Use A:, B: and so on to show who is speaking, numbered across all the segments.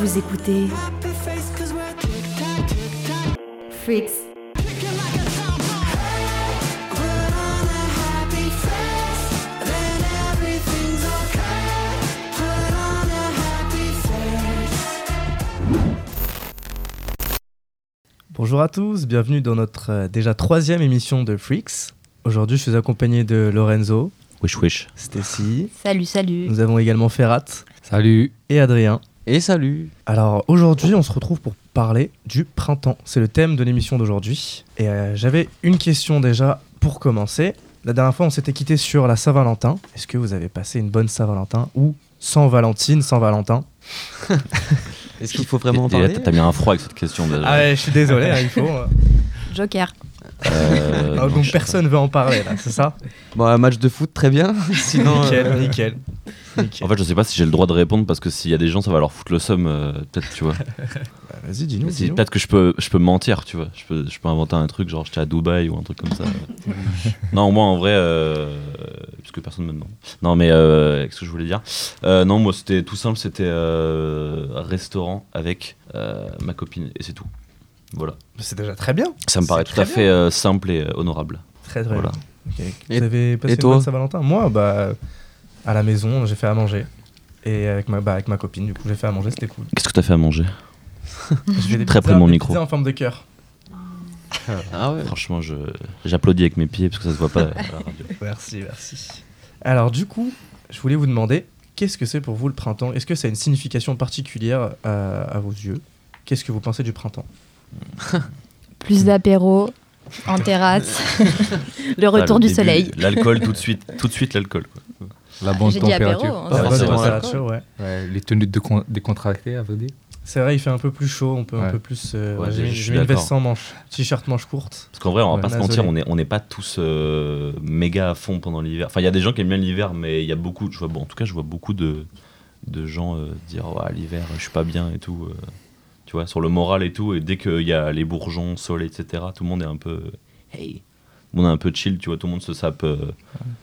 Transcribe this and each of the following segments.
A: Vous écoutez Freaks.
B: Bonjour à tous, bienvenue dans notre euh, déjà troisième émission de Freaks. Aujourd'hui, je suis accompagné de Lorenzo,
C: Wish wish.
B: Stacy,
A: Salut, salut.
B: nous avons également Ferrat
D: Salut.
B: et Adrien.
D: Et salut.
B: Alors aujourd'hui, on se retrouve pour parler du printemps. C'est le thème de l'émission d'aujourd'hui. Et euh, j'avais une question déjà pour commencer. La dernière fois, on s'était quitté sur la Saint-Valentin. Est-ce que vous avez passé une bonne Saint-Valentin ou sans Valentine, sans Valentin?
D: Est-ce qu'il faut vraiment en parler?
C: t'as mis un froid avec cette question déjà.
B: Ah ouais, je suis désolé, hein, il faut.
A: Joker.
C: Euh,
B: Ah,
C: non,
B: donc
C: je-
B: personne veut en parler là, c'est ça
D: Bon, un match de foot, très bien. Sinon,
B: Nickel,
D: euh,
B: nickel. Nickel.
C: En fait, je sais pas si j'ai le droit de répondre parce que s'il y a des gens, ça va leur foutre le somme. euh, peut-être, tu vois.
B: Bah, Vas-y, dis-nous. Dis-nous.
C: Peut-être que je peux, je peux mentir, tu vois. Je peux, je peux inventer un truc, genre j'étais à Dubaï ou un truc comme ça. non, moi en vrai, euh, parce que personne me demande. Non, mais euh, qu'est-ce que je voulais dire? Euh, Non, moi c'était tout simple, c'était euh, un restaurant avec euh, ma copine et c'est tout. Voilà.
B: C'est déjà très bien.
C: Ça me paraît tout à fait euh, simple et euh, honorable.
B: Très très
C: Voilà.
B: bien.
D: Et-
B: Vous avez passé
D: et
B: une
D: toi
B: bonne Saint-Valentin? Moi, bah, à la maison, j'ai fait à manger. Et avec ma, bah, avec ma copine, du coup, j'ai fait à manger, c'était cool.
C: Qu'est-ce que t'as fait à manger?
B: Des
C: Très
B: pizzas-
C: près de mon
B: des
C: micro.
B: en forme de cœur.
D: Ah ouais.
C: Franchement, je, j'applaudis avec mes pieds parce que ça se voit pas à la radio.
B: Merci, merci. Alors, du coup, je voulais vous demander, qu'est-ce que c'est pour vous le printemps? Est-ce que ça a une signification particulière à, à vos yeux? Qu'est-ce que vous pensez du printemps?
A: Plus d'apéro en terrasse. le
C: Ah,
A: retour
C: le
A: du
C: début,
A: soleil.
C: L'alcool tout de suite, tout de suite l'alcool.
D: La bonne
A: J'ai dit apéro.
D: température.
A: hein,
D: Ah,
A: c'est
C: ouais,
A: pas
C: c'est
A: bon,
C: vrai.
A: ça.
B: température, ouais.
D: Ouais, les tenues de con- décontractées, à vrai dire.
B: C'est vrai, il fait un peu plus chaud, on peut un peu plus. euh,
C: Ouais,
B: ouais, j'ai mis- une veste sans manche, t-shirt manche courte.
C: Parce qu'en vrai, on va
B: Ouais,
C: pas se mentir, on n'est on pas tous euh, méga à fond pendant l'hiver. Enfin, il y a des gens qui aiment bien l'hiver, mais il y a beaucoup, je vois, bon, en tout cas, je vois beaucoup de, de gens euh, dire ouais, l'hiver, je suis pas bien et tout. Tu vois, sur le moral et tout. Et dès qu'il y a les bourgeons, soleil, etc., tout le monde est un peu. Hey! Tout le monde est un peu chill, tu vois, tout le monde se sape. euh,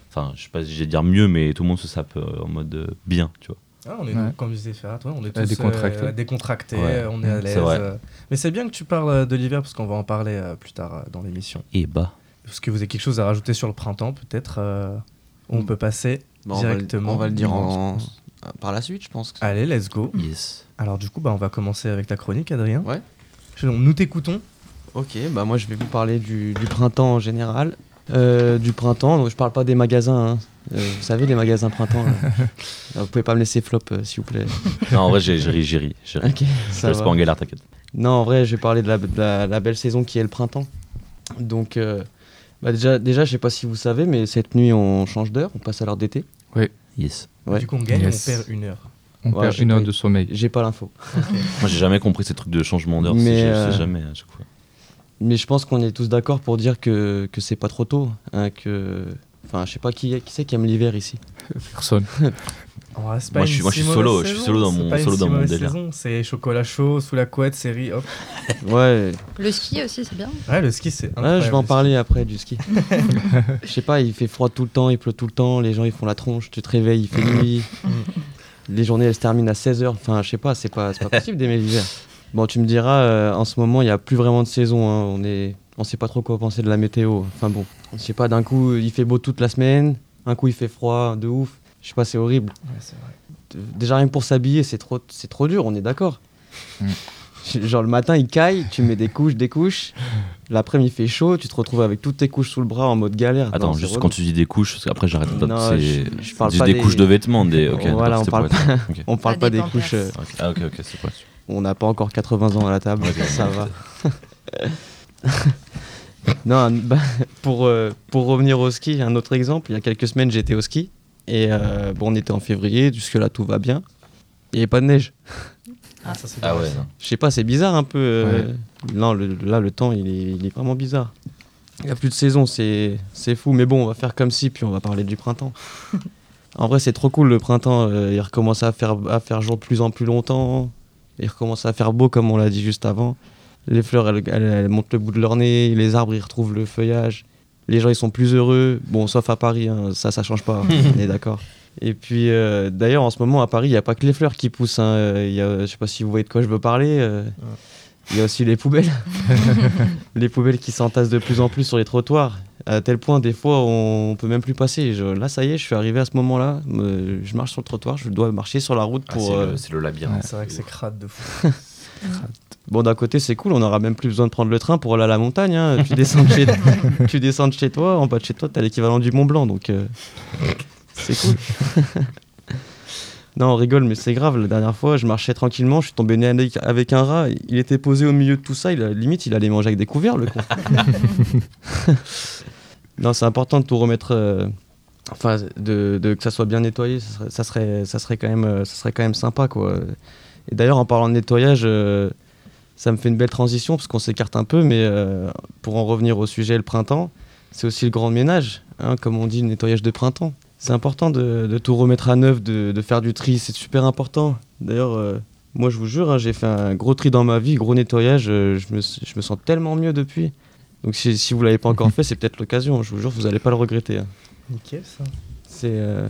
C: Enfin, je sais pas si j'ai dire mieux, mais tout le monde se sape euh, en mode euh, bien, tu vois.
B: Ah, on est,
D: Ouais.
B: comme disait Ferrat, ouais, on est tous
D: décontractés.
B: euh, décontractés,
C: Ouais.
B: on est à l'aise. euh. Mais c'est bien que tu parles de l'hiver parce qu'on va en parler euh, plus tard euh, dans l'émission.
C: Et bah.
B: Est-ce que vous avez quelque chose à rajouter sur le printemps peut-être euh, On peut passer
E: Bon, on va le-
B: directement.
E: On va le dire en... par la suite, je pense.
B: Allez, let's go.
C: Yes.
B: Alors du coup, bah, on va commencer avec ta chronique, Adrien.
E: Ouais.
B: Je- Nous t'écoutons.
E: Ok, bah moi je vais vous parler du, du printemps en général. Euh, du printemps, donc je parle pas des magasins. hein. Euh, vous savez, les magasins printemps. là. Vous pouvez pas me laisser flop, euh, s'il vous plaît.
C: Non, en vrai, j'ai ri, j'ai ri. j'ai ri.
E: Ok,
C: Je
E: ça va.
C: pas en galère, t'inquiète.
E: Non, en vrai, je vais parler de la, de la- la belle saison qui est le printemps. Donc, euh, bah déjà, déjà, je sais pas si vous savez, mais cette nuit, on change d'heure, on passe à l'heure d'été.
C: Yes.
E: Ouais.
B: Du coup, on gagne,
D: Yes.
B: on perd une heure.
D: On
E: Ouais,
D: perd une heure
E: pas-
D: de sommeil.
E: J'ai pas l'info.
C: Moi, j'ai jamais compris ces trucs de changement d'heure.
E: Mais,
C: Je
E: euh,
C: sais jamais à chaque fois.
E: Mais je pense qu'on est tous d'accord pour dire que, que c'est pas trop tôt. hein, que... Enfin, je sais pas qui, qui c'est qui aime l'hiver ici.
D: Personne.
B: Pas
C: Moi, je suis- moi, je
B: si
C: suis
B: mauvaise
C: solo, je suis solo dans mon- solo dans mon délire.
B: C'est chocolat chaud, sous la couette, série, hop.
E: Ouais,
A: Le ski aussi, c'est bien.
B: Ouais, le ski, c'est
E: Ouais, je vais en parler après du ski. Je sais pas, il fait froid tout le temps, il pleut tout le temps, les gens ils font la tronche, tu te réveilles, il fait nuit. les journées elles se terminent à 16h, enfin je sais pas, c'est pas, c'est pas possible d'aimer l'hiver. Bon, tu me diras, euh, en ce moment il y a plus vraiment de saison, hein, on est, on sait pas trop quoi penser de la météo. Enfin bon, je sais pas, d'un coup il fait beau toute la semaine, un coup il fait froid de ouf. Je sais pas, c'est horrible.
B: Ouais, vrai.
E: Déjà rien que pour s'habiller, c'est trop, c'est trop dur, on est d'accord.
D: Mm.
E: Genre le matin il caille, tu mets des couches, des couches. L'après-midi il fait chaud, tu te retrouves avec toutes tes couches sous le bras en mode galère.
C: Attends,
E: Non,
C: juste
E: relou.
C: quand tu dis des couches, parce qu'après j'arrête pas de.
E: Non,
C: c'est-
E: je- je parle
C: dis
E: pas
C: des,
E: des-
C: couches de vêtements, des.
E: Voilà, on parle. On parle pas des couches. Euh.
C: Ah, ok, ok, c'est pas.
E: on n'a pas encore 80 ans à la table, ça va. non, bah, pour, euh, pour revenir au ski, un autre exemple. Il y a quelques semaines, j'étais au ski. Et euh, bon, on était en février, jusque-là tout va bien. Il n'y avait pas de neige.
B: Ah, ça, c'est
C: Ah ouais, non.
E: Je sais pas, c'est bizarre un peu. euh, Non, le- là, le temps, il est, il est vraiment bizarre. Il n'y a plus de saison, c'est c'est fou. Mais bon, on va faire comme si, puis on va parler du printemps. en vrai, c'est trop cool le printemps. euh, il recommence à faire, à faire jour de plus en plus longtemps. Il recommence à faire beau, comme on l'a dit juste avant. Les fleurs, elles, elles- elles montent le bout de leur nez. Les arbres, ils retrouvent le feuillage. Les gens ils sont plus heureux. Bon, sauf à Paris, hein, ça ça change pas. on est d'accord. Et puis euh, d'ailleurs en ce moment à Paris, il n'y a pas que les fleurs qui poussent. hein. Euh, il y a, je sais pas si vous voyez de quoi je veux parler. euh, Il y a aussi les poubelles. les poubelles qui s'entassent de plus en plus sur les trottoirs. À tel point, des fois, on peut même plus passer. Je- là, ça y est, je suis arrivé à ce moment-là. me- Je marche sur le trottoir, je dois marcher sur la route
C: Ah,
E: pour.
C: c'est
E: euh,
C: le- c'est le labyrinthe.
B: C'est vrai que c'est crade de fou.
E: Bon, d'un côté, c'est cool, on aura même plus besoin de prendre le train pour aller à la montagne. hein. Tu, descends de chez... tu descends de chez toi, en bas de chez toi, t'as l'équivalent du Mont Blanc, donc euh, c'est cool. non, on rigole, mais c'est grave. La dernière fois, je marchais tranquillement, je suis tombé nez avec un rat. Il était posé au milieu de tout ça, il a- limite, il allait manger avec des couverts, le con. non, c'est important de tout remettre. euh, Enfin, de, de- que ça soit bien nettoyé, ça serait, ça serait, ça serait, quand, même, euh, ça serait quand même sympa, quoi. Et d'ailleurs, en parlant de nettoyage, euh, ça me fait une belle transition parce qu'on s'écarte un peu, mais euh, pour en revenir au sujet, le printemps, c'est aussi le grand ménage, hein, comme on dit, le nettoyage de printemps. C'est important de, de tout remettre à neuf, de, de faire du tri, c'est super important. D'ailleurs, euh, moi je vous jure, hein, j'ai fait un gros tri dans ma vie, gros nettoyage, euh, je, me, je me sens tellement mieux depuis. Donc si, si vous l'avez pas encore fait, c'est peut-être l'occasion, je vous jure, vous n'allez pas le regretter. hein.
B: Nickel ça.
E: C'est euh,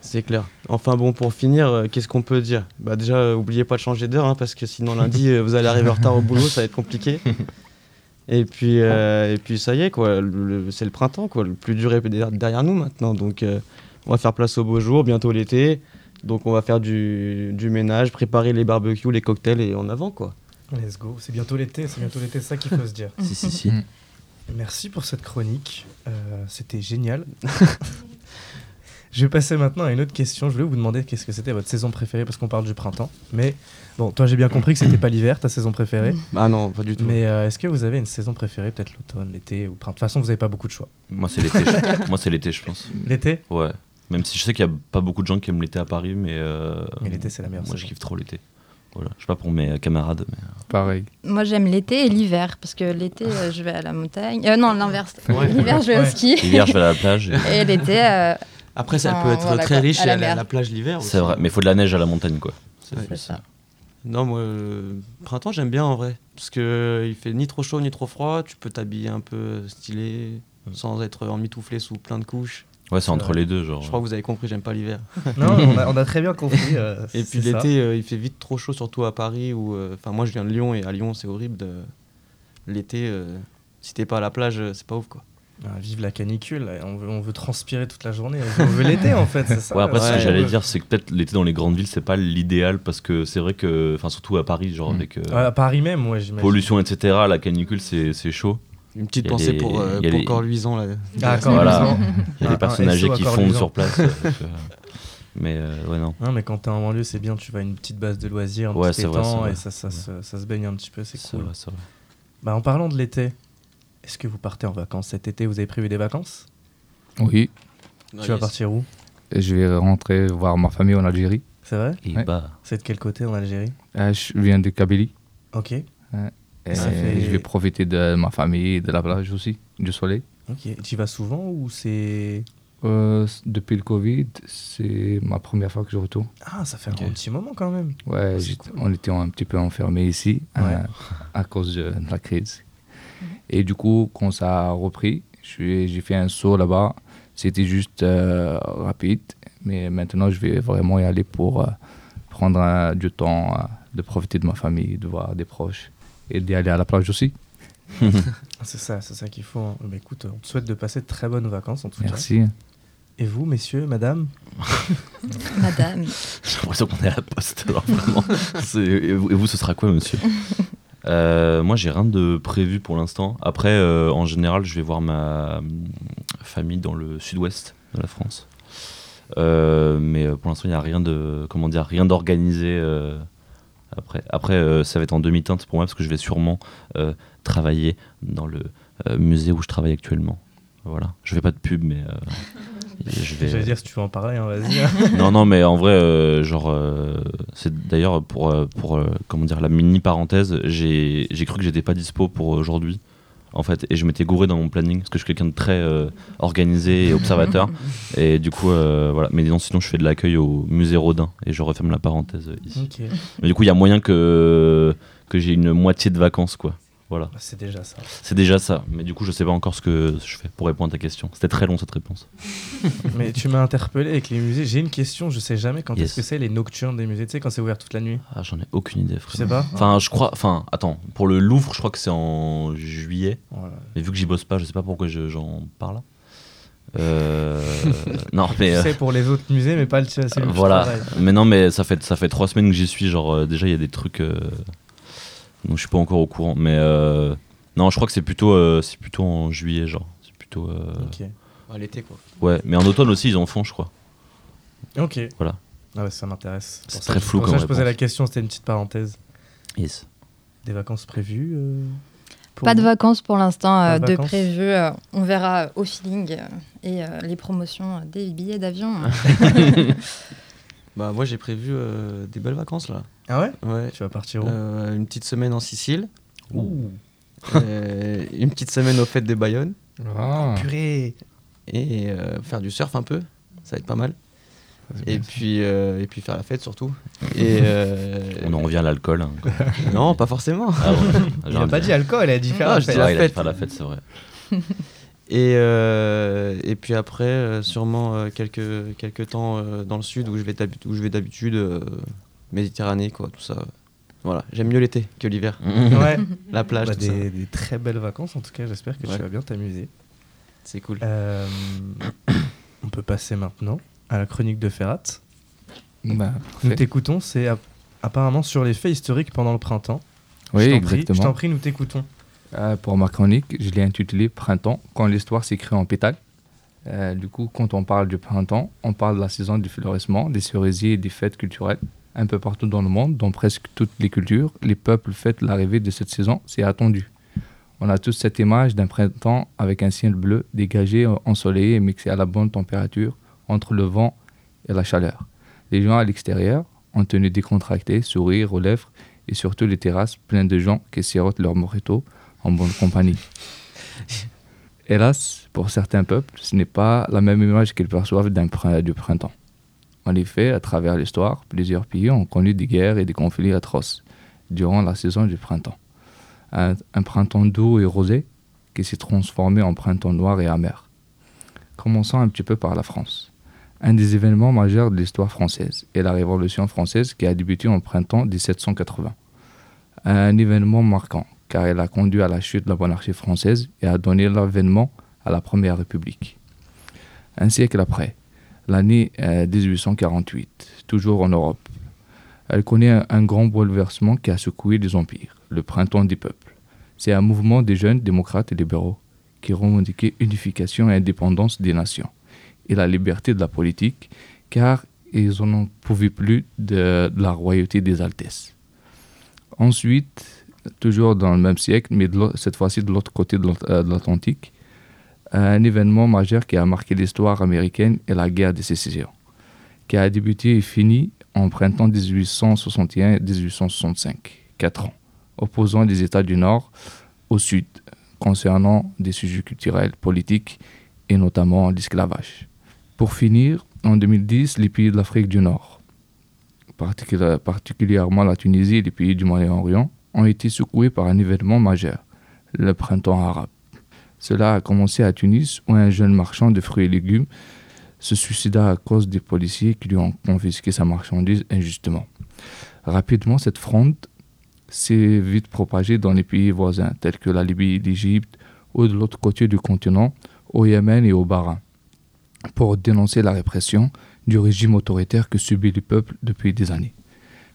E: c'est clair. Enfin bon, pour finir, euh, qu'est-ce qu'on peut dire? Bah déjà, euh, oubliez pas de changer d'heure, hein, parce que sinon lundi, euh, vous allez arriver en retard au boulot, ça va être compliqué. Et puis, euh, et puis ça y est, quoi. le- le- c'est le printemps, quoi. Le plus dur est derrière- derrière nous maintenant. Donc, euh, on va faire place au beau jour, bientôt l'été. Donc, on va faire du, du ménage, préparer les barbecues, les cocktails et en avant, quoi.
B: Let's go. C'est bientôt l'été, c'est bientôt l'été, c'est ça qu'il faut se dire.
C: Si, si, si.
B: Merci pour cette chronique. Euh, C'était génial. Je vais passer maintenant à une autre question. Je voulais vous demander qu'est-ce que c'était votre saison préférée parce qu'on parle du printemps. Mais bon, toi j'ai bien compris que c'était pas l'hiver ta saison préférée.
E: Ah non, pas du tout.
B: Mais euh, est-ce que vous avez une saison préférée, peut-être l'automne, l'été ou le printemps? De toute façon, vous avez pas beaucoup de choix.
C: Moi, c'est l'été. je- Moi, c'est l'été, je pense.
B: L'été?
C: Ouais. Même si je sais qu'il y a pas beaucoup de gens qui aiment l'été à Paris, mais. euh,
B: Mais l'été, c'est la meilleure
C: Moi, je kiffe trop l'été. Voilà. Je sais pas pour mes camarades, mais.
D: Pareil.
A: Moi, j'aime l'été et l'hiver, parce que l'été, euh, je vais à la montagne. Euh, non, l'inverse.
E: Ouais.
A: L'hiver, je vais
B: Ouais.
A: au ski.
C: L'hiver, je vais à la plage. et-
A: Et l'été, euh,
E: Après, ça
A: Ah,
E: peut être
A: voilà,
E: très riche
A: À
E: et
A: la
E: aller à la plage l'hiver.
C: C'est vrai, mais il faut de la neige à la montagne, quoi. C'est
A: ça.
E: Non, moi, euh, printemps, j'aime bien en vrai. Parce que euh, il fait ni trop chaud ni trop froid. Tu peux t'habiller un peu stylé, sans être emmitouflé sous plein de couches.
C: Ouais, c'est entre
B: vrai.
C: les deux, genre.
E: Je crois que vous avez compris, j'aime pas l'hiver.
B: Non, on a, on a très bien compris. euh,
E: Et puis l'été, euh, il fait vite trop chaud, surtout à Paris. Où, euh, Enfin, moi, je viens de Lyon et à Lyon, c'est horrible. de- L'été, euh, si t'es pas à la plage, euh, c'est pas ouf quoi.
B: Ah, vive la canicule. On veut, on veut transpirer toute la journée. On veut l'été en fait, c'est ça.
C: Ouais, après, ce que
E: Ouais.
C: j'allais dire, c'est que peut-être l'été dans les grandes villes, c'est pas l'idéal parce que c'est vrai que. Enfin, surtout à Paris, genre
D: Mm.
C: avec. euh,
B: Ouais, à Paris même, j'imagine.
C: pollution, etc., la canicule, c'est c'est chaud.
E: Une petite pensée
C: les-
E: pour, euh, pour
C: les-
E: Corps Luisant. Là.
B: Ah,
C: Voilà. Il y a des personnes
B: un
C: âgées qui fondent
B: luisant.
C: sur place. euh, mais euh, ouais, non.
B: Non, mais quand t'es en banlieue, c'est bien, tu vas à une petite base de loisirs, un
C: Ouais,
B: petit étang,
C: vrai.
B: et ça, ça, se- ça se baigne un petit peu, c'est cool.
C: vrai, c'est vrai.
B: Bah, en parlant de l'été, est-ce que vous partez en vacances cet été? Vous avez prévu des vacances?
D: Oui.
B: Tu vas partir où?
D: Et je vais rentrer voir ma famille en Algérie.
B: C'est vrai?
D: Ouais.
C: bah.
B: C'est de quel côté en Algérie?
D: Euh, je viens de Kabylie.
B: Ok,
D: Et
B: Ça fait-
D: Je vais profiter de ma famille, de la plage aussi, du soleil.
B: ok. Tu y vas souvent ou c'est.
D: Euh, depuis le Covid, c'est ma première fois que je retourne.
B: Ah, ça fait un petit moment quand même.
D: Ouais,
B: cool.
D: on était un petit peu enfermés ici
B: Ouais.
D: euh, à cause de la crise. Et du coup, quand ça a repris, j'ai fait un saut là-bas. C'était juste euh, rapide, mais maintenant je vais vraiment y aller pour euh, prendre euh, du temps, euh, de profiter de ma famille, de voir des proches et d'y aller à la plage aussi.
B: C'est ça, c'est ça qu'il faut. hein. Bah, écoute, on te souhaite de passer de très bonnes vacances en tout
D: Merci.
B: cas. Et vous, messieurs, madame
A: Madame.
C: J'ai l'impression qu'on est à la poste. alors vraiment. C'est- Et vous, et vous, ce sera quoi, monsieur? Euh, Moi, j'ai rien de prévu pour l'instant. Après, euh, en général, je vais voir ma famille dans le sud-ouest de la France. Euh, mais pour l'instant, il n'y a rien de, comment dire, rien d'organisé. après, après ça va être en demi-teinte pour moi parce que je vais sûrement travailler dans le musée où je travaille actuellement. Voilà. Je fais pas de pub, mais je vais.
B: J'allais dire si tu veux en parler, hein, vas-y. hein.
C: non, non, mais en vrai, euh, genre, euh, c'est d'ailleurs pour, euh, pour euh, comment dire, la mini parenthèse, j'ai j'ai cru que j'étais pas dispo pour aujourd'hui, en fait, et je m'étais gouré dans mon planning parce que je suis quelqu'un de très euh, organisé et observateur, et du coup, euh, voilà. Mais non, sinon, je fais de l'accueil au musée Rodin et je referme la parenthèse euh, ici. Mais du coup, il y a moyen que que j'ai une moitié de vacances, quoi. Voilà.
B: C'est déjà ça.
C: C'est déjà ça. Mais du coup, je sais pas encore ce que je fais pour répondre à ta question. C'était très long cette réponse.
B: Mais tu m'as interpellé avec les musées. J'ai une question, je sais jamais quand
C: Yes.
B: est-ce que c'est les nocturnes des musées. Tu sais, quand c'est ouvert toute la nuit.
C: Ah, j'en ai aucune idée,
B: Tu
C: frère.
B: sais pas
C: Enfin, je crois. Enfin, attends. Pour le Louvre, je crois que c'est en juillet.
B: Voilà.
C: Mais vu que j'y bosse pas, je sais pas pourquoi je- j'en parle. Euh... non, mais.
B: Tu
C: euh,
B: sais pour les autres musées, mais pas le tien. je
C: voilà. Mais non, mais ça fait, ça fait trois semaines que j'y suis. Genre, euh, déjà, il y a des trucs. Donc, je suis pas encore au courant. Mais euh, non, je crois que c'est plutôt, euh, c'est plutôt en juillet, genre. C'est plutôt. euh,
B: Ok.
E: À l'été, quoi.
C: Ouais, mais en automne aussi, ils en font, je crois.
B: Ok.
C: Voilà.
B: Ah ouais, ça m'intéresse.
C: C'est
B: Pour ça
C: très flou
B: pour ça
C: comme
B: je posais la question, c'était une petite parenthèse.
C: Yes.
B: Des vacances prévues euh, pour
A: Pas de
B: vous
A: vacances pour l'instant
B: Pas
A: euh,
B: de
A: de,
B: vacances
A: prévu. euh, on verra euh, au feeling euh, et euh, les promotions euh, des billets d'avion.
E: Bah, moi, j'ai prévu euh, des belles vacances, là.
B: Ah ouais?
E: Ouais.
B: Tu vas partir où?
E: Euh, une petite semaine en Sicile.
B: Ouh.
E: euh, une petite semaine aux fêtes de Bayonne.
D: Ah,
B: Purée
E: Et euh, faire du surf un peu. Ça va être pas mal. Et puis, euh, et puis faire la fête surtout. Et euh,
C: On en revient à l'alcool. hein.
E: non, pas forcément.
C: Ah ouais.
B: Il a pas dit alcool, il a dit faire
E: Ah,
B: la
E: je
B: fête.
E: dis la
C: Ouais, il a
E: fête.
C: faire la fête, c'est vrai.
E: Et, euh, et puis après, euh, sûrement euh, quelques, quelques temps euh, dans le sud où je vais où je vais d'habitude, euh, Méditerranée, quoi, tout ça. Voilà, j'aime mieux l'été que l'hiver.
B: Ouais.
E: La plage,
B: Bah,
E: tout ça.
B: des, des très belles vacances en tout cas, j'espère que
E: Ouais.
B: tu vas bien t'amuser.
E: C'est cool.
B: Euh, on peut passer maintenant à la chronique de Ferrat.
D: Bah,
B: Nous t'écoutons, c'est app- apparemment sur les faits historiques pendant le printemps.
D: Oui,
B: je t'en prie,
D: exactement.
B: je t'en prie, nous t'écoutons.
D: Euh, pour ma chronique, je l'ai intitulée Printemps, quand l'histoire s'écrit en pétales. Euh, du coup, quand on parle du printemps, on parle de la saison du fleurissement, des cerisiers et des fêtes culturelles. Un peu partout dans le monde, dans presque toutes les cultures, les peuples fêtent l'arrivée de cette saison, c'est attendu. On a tous cette image d'un printemps avec un ciel bleu, dégagé, ensoleillé et mixé à la bonne température entre le vent et la chaleur. Les gens à l'extérieur, en tenue décontractée, sourire aux lèvres, et surtout les terrasses pleines de gens qui sirotent leur morito en bonne compagnie. Hélas, pour certains peuples, ce n'est pas la même image qu'ils perçoivent du printemps. En effet, à travers l'histoire, plusieurs pays ont connu des guerres et des conflits atroces durant la saison du printemps. Un, un printemps doux et rosé qui s'est transformé en printemps noir et amer. Commençons un petit peu par la France. Un des événements majeurs de l'histoire française est la Révolution française qui a débuté en printemps 1780. Un événement marquant car elle a conduit à la chute de la monarchie française et a donné l'avènement à la Première République. Un siècle après, l'année euh, 1848, toujours en Europe, elle connaît un, grand bouleversement qui a secoué les empires, le printemps des peuples. C'est un mouvement des jeunes démocrates et libéraux qui revendiquaient unification et indépendance des nations et la liberté de la politique, car ils n'en pouvaient plus de, de la royauté des Altesses. Ensuite, toujours dans le même siècle, mais cette fois-ci de l'autre côté euh, de l'Atlantique, un événement majeur qui a marqué l'histoire américaine est la guerre de sécession, qui a débuté et fini en printemps 1861-1865, quatre ans, opposant les États du Nord au Sud, concernant des sujets culturels, politiques et notamment l'esclavage. Pour finir, en 2010, les pays de l'Afrique du Nord, particuli- particulièrement la Tunisie et les pays du Moyen-Orient, ont été secoués par un événement majeur, le printemps arabe. Cela a commencé à Tunis où un jeune marchand de fruits et légumes se suicida à cause des policiers qui lui ont confisqué sa marchandise injustement. Rapidement, cette fronde s'est vite propagée dans les pays voisins tels que la Libye l'Égypte ou de l'autre côté du continent, au Yémen et au Bahreïn, pour dénoncer la répression du régime autoritaire que subit le peuple depuis des années.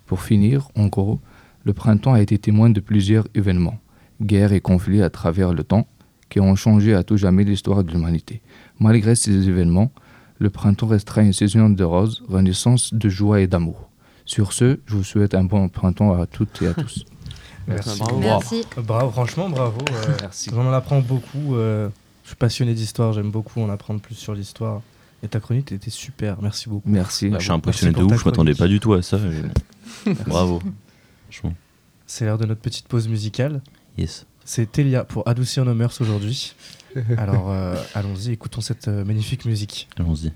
D: Pour finir, en gros, le printemps a été témoin de plusieurs événements, guerres et conflits à travers le temps, qui ont changé à tout jamais l'histoire de l'humanité. Malgré ces événements, le printemps restera une saison de roses, renaissance de joie et d'amour. Sur ce, je vous souhaite un bon printemps à toutes et à tous.
B: Merci.
E: Bravo.
A: Merci.
B: Bravo, franchement, bravo. euh,
D: Merci.
B: On en apprend beaucoup. euh, je suis passionné d'histoire, j'aime beaucoup en apprendre plus sur l'histoire. Et ta chronique était super, merci beaucoup.
D: Merci.
C: Bah, je suis impressionné de ouf, je m'attendais
B: chronique.
C: pas du tout à ça. Bravo. Franchement.
B: C'est l'heure de notre petite pause musicale.
C: Yes.
B: C'est Telia pour adoucir nos mœurs aujourd'hui. Alors euh, allons-y, écoutons cette euh, magnifique musique.
C: Allons-y.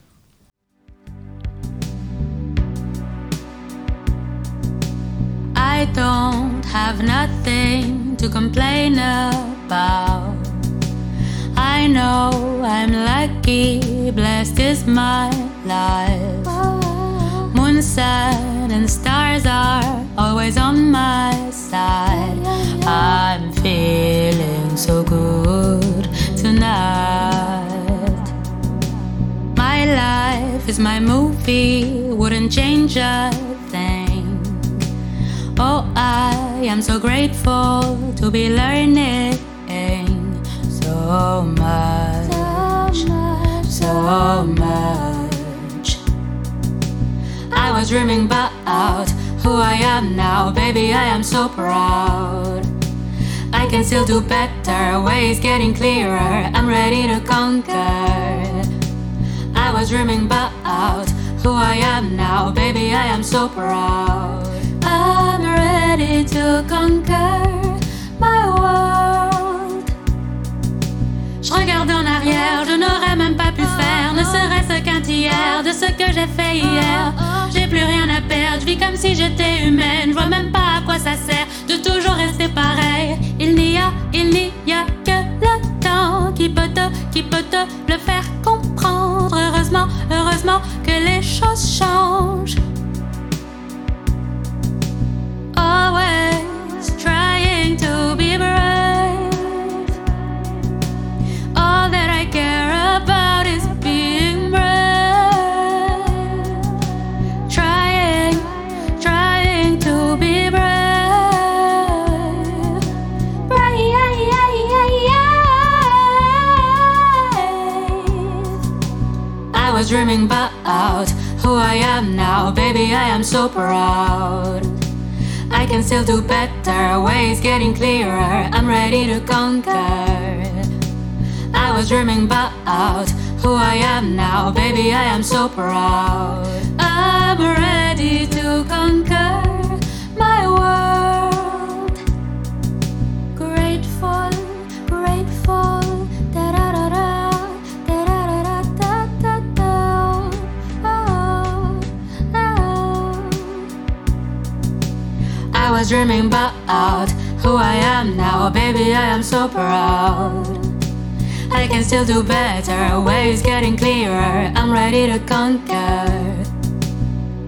F: I don't have have nothing to complain about. I know I'm lucky, blessed is my life. Moon, sun, and stars are always on my side. I'm feeling so good tonight. My life is my movie, wouldn't change a thing. Oh, I am so grateful to be learning so much, so much. I was dreaming about who I am now, baby. I am so proud. I can still do better, ways getting clearer. I'm ready to conquer. I was dreaming about who I am now, baby. I am so proud. I'm ready to conquer my world. Je en arrière, je n'aurais même pas pu faire, ne serait-ce qu'un tiers de ce que j'ai fait hier. J'ai plus rien à perdre, je vis comme si j'étais humaine, je vois même pas à quoi ça sert de toujours rester pareil. Il n'y a, il n'y a que le temps qui peut te, qui peut te le faire comprendre. Heureusement, heureusement I am now, baby. I am so proud. I can still do better, ways getting clearer. I'm ready to conquer. I was dreaming about who I am now, baby. I am so proud. I'm ready to conquer my world. Was dreaming about who I am now, baby. I am so proud. I can still do better, ways getting clearer. I'm ready to conquer.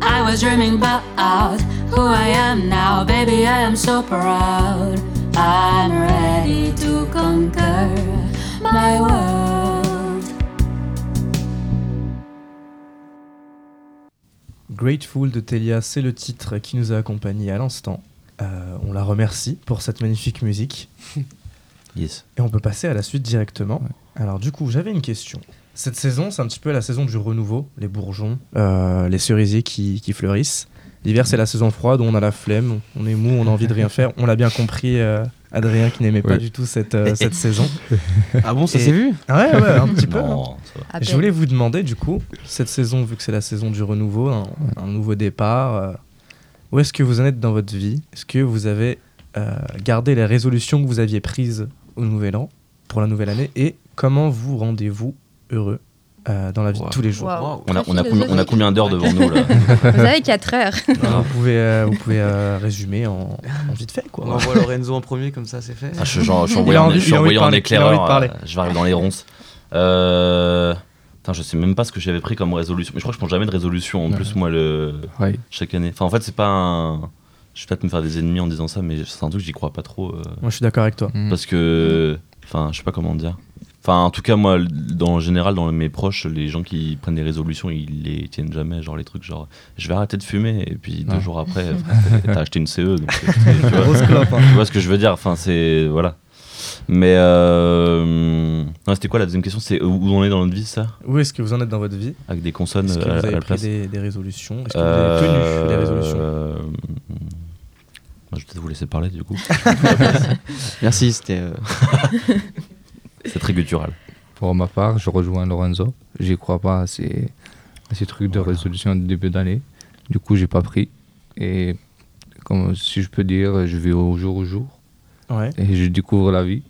F: I was dreaming about who I am now, baby. I am so proud. I'm ready to conquer my world.
B: Grateful de Telia, c'est le titre qui nous a accompagnés à l'instant. Euh, on la remercie pour cette magnifique musique.
C: Yes.
B: Et on peut passer à la suite directement. Alors du coup, j'avais une question. Cette saison, c'est un petit peu la saison du renouveau, les bourgeons, euh, les cerisiers qui, qui fleurissent. L'hiver, c'est la saison froide où on a la flemme, on est mou, on a envie de rien faire. On l'a bien compris, euh, Adrien qui n'aimait pas du tout cette, euh, cette saison.
E: Ah bon, ça
B: Et-
E: s'est vu?
B: Ouais, ouais, un petit peu. hein.
C: Non,
B: Je voulais vous demander du coup, cette saison, vu que c'est la saison du renouveau, un, un nouveau départ, où est-ce que vous en êtes dans votre vie? Est-ce que vous avez euh, gardé les résolutions que vous aviez prises au nouvel an, pour la nouvelle année, et comment vous rendez-vous heureux euh, dans la vie de tous les jours?
C: On a, on, combien, on a
A: philosophique.
C: combien d'heures devant nous là?
A: Vous avez 4 heures.
B: Vous pouvez, euh, vous pouvez euh, résumer en, en vite fait,
E: On
B: quoi.
E: envoie Lorenzo en premier, comme ça c'est fait.
C: Ah, je, genre, je suis envoyé en, en éclaireur. je vais arriver dans les ronces. Putain, je sais même pas ce que j'avais pris comme résolution. Mais je crois que je prends jamais de résolution. En
D: Ouais.
C: plus, moi, le...
D: Ouais.
C: chaque année. Enfin, en fait, c'est pas un. Je vais peut-être me faire des ennemis en disant ça, mais c'est un truc, j'y crois pas trop. euh,
B: Moi, je suis d'accord avec toi.
D: Mm.
C: Parce que. Enfin, je sais pas comment dire. Enfin, en tout cas, moi, dans en général, dans mes proches, les gens qui prennent des résolutions, ils les tiennent jamais. Genre, les trucs, genre, je vais arrêter de fumer, et puis deux
D: Ouais.
C: jours après, t'as acheté une CE. Donc, euh, tu, vois,
B: hein.
C: tu vois ce que je veux dire Enfin, c'est. Voilà. Mais. Euh... Non, c'était quoi la deuxième question? C'est où on est dans notre vie, ça?
B: Où est-ce que vous en êtes dans votre vie?
C: Avec des consonnes
B: Est-ce que
C: euh, à,
B: vous avez
C: la
B: pris
C: place?
B: des, des résolutions? Est-ce que vous avez tenu les résolutions?
C: Euh, Je vais peut-être vous laisser parler du coup.
E: Merci, c'était. euh,
C: C'est très guttural.
D: Pour ma part, je rejoins Lorenzo. J'y crois pas à ces, à ces trucs de résolution de début d'année. Du coup, j'ai pas pris. Et comme si je peux dire, je vais au jour au jour
B: Ouais,
D: et je découvre la vie.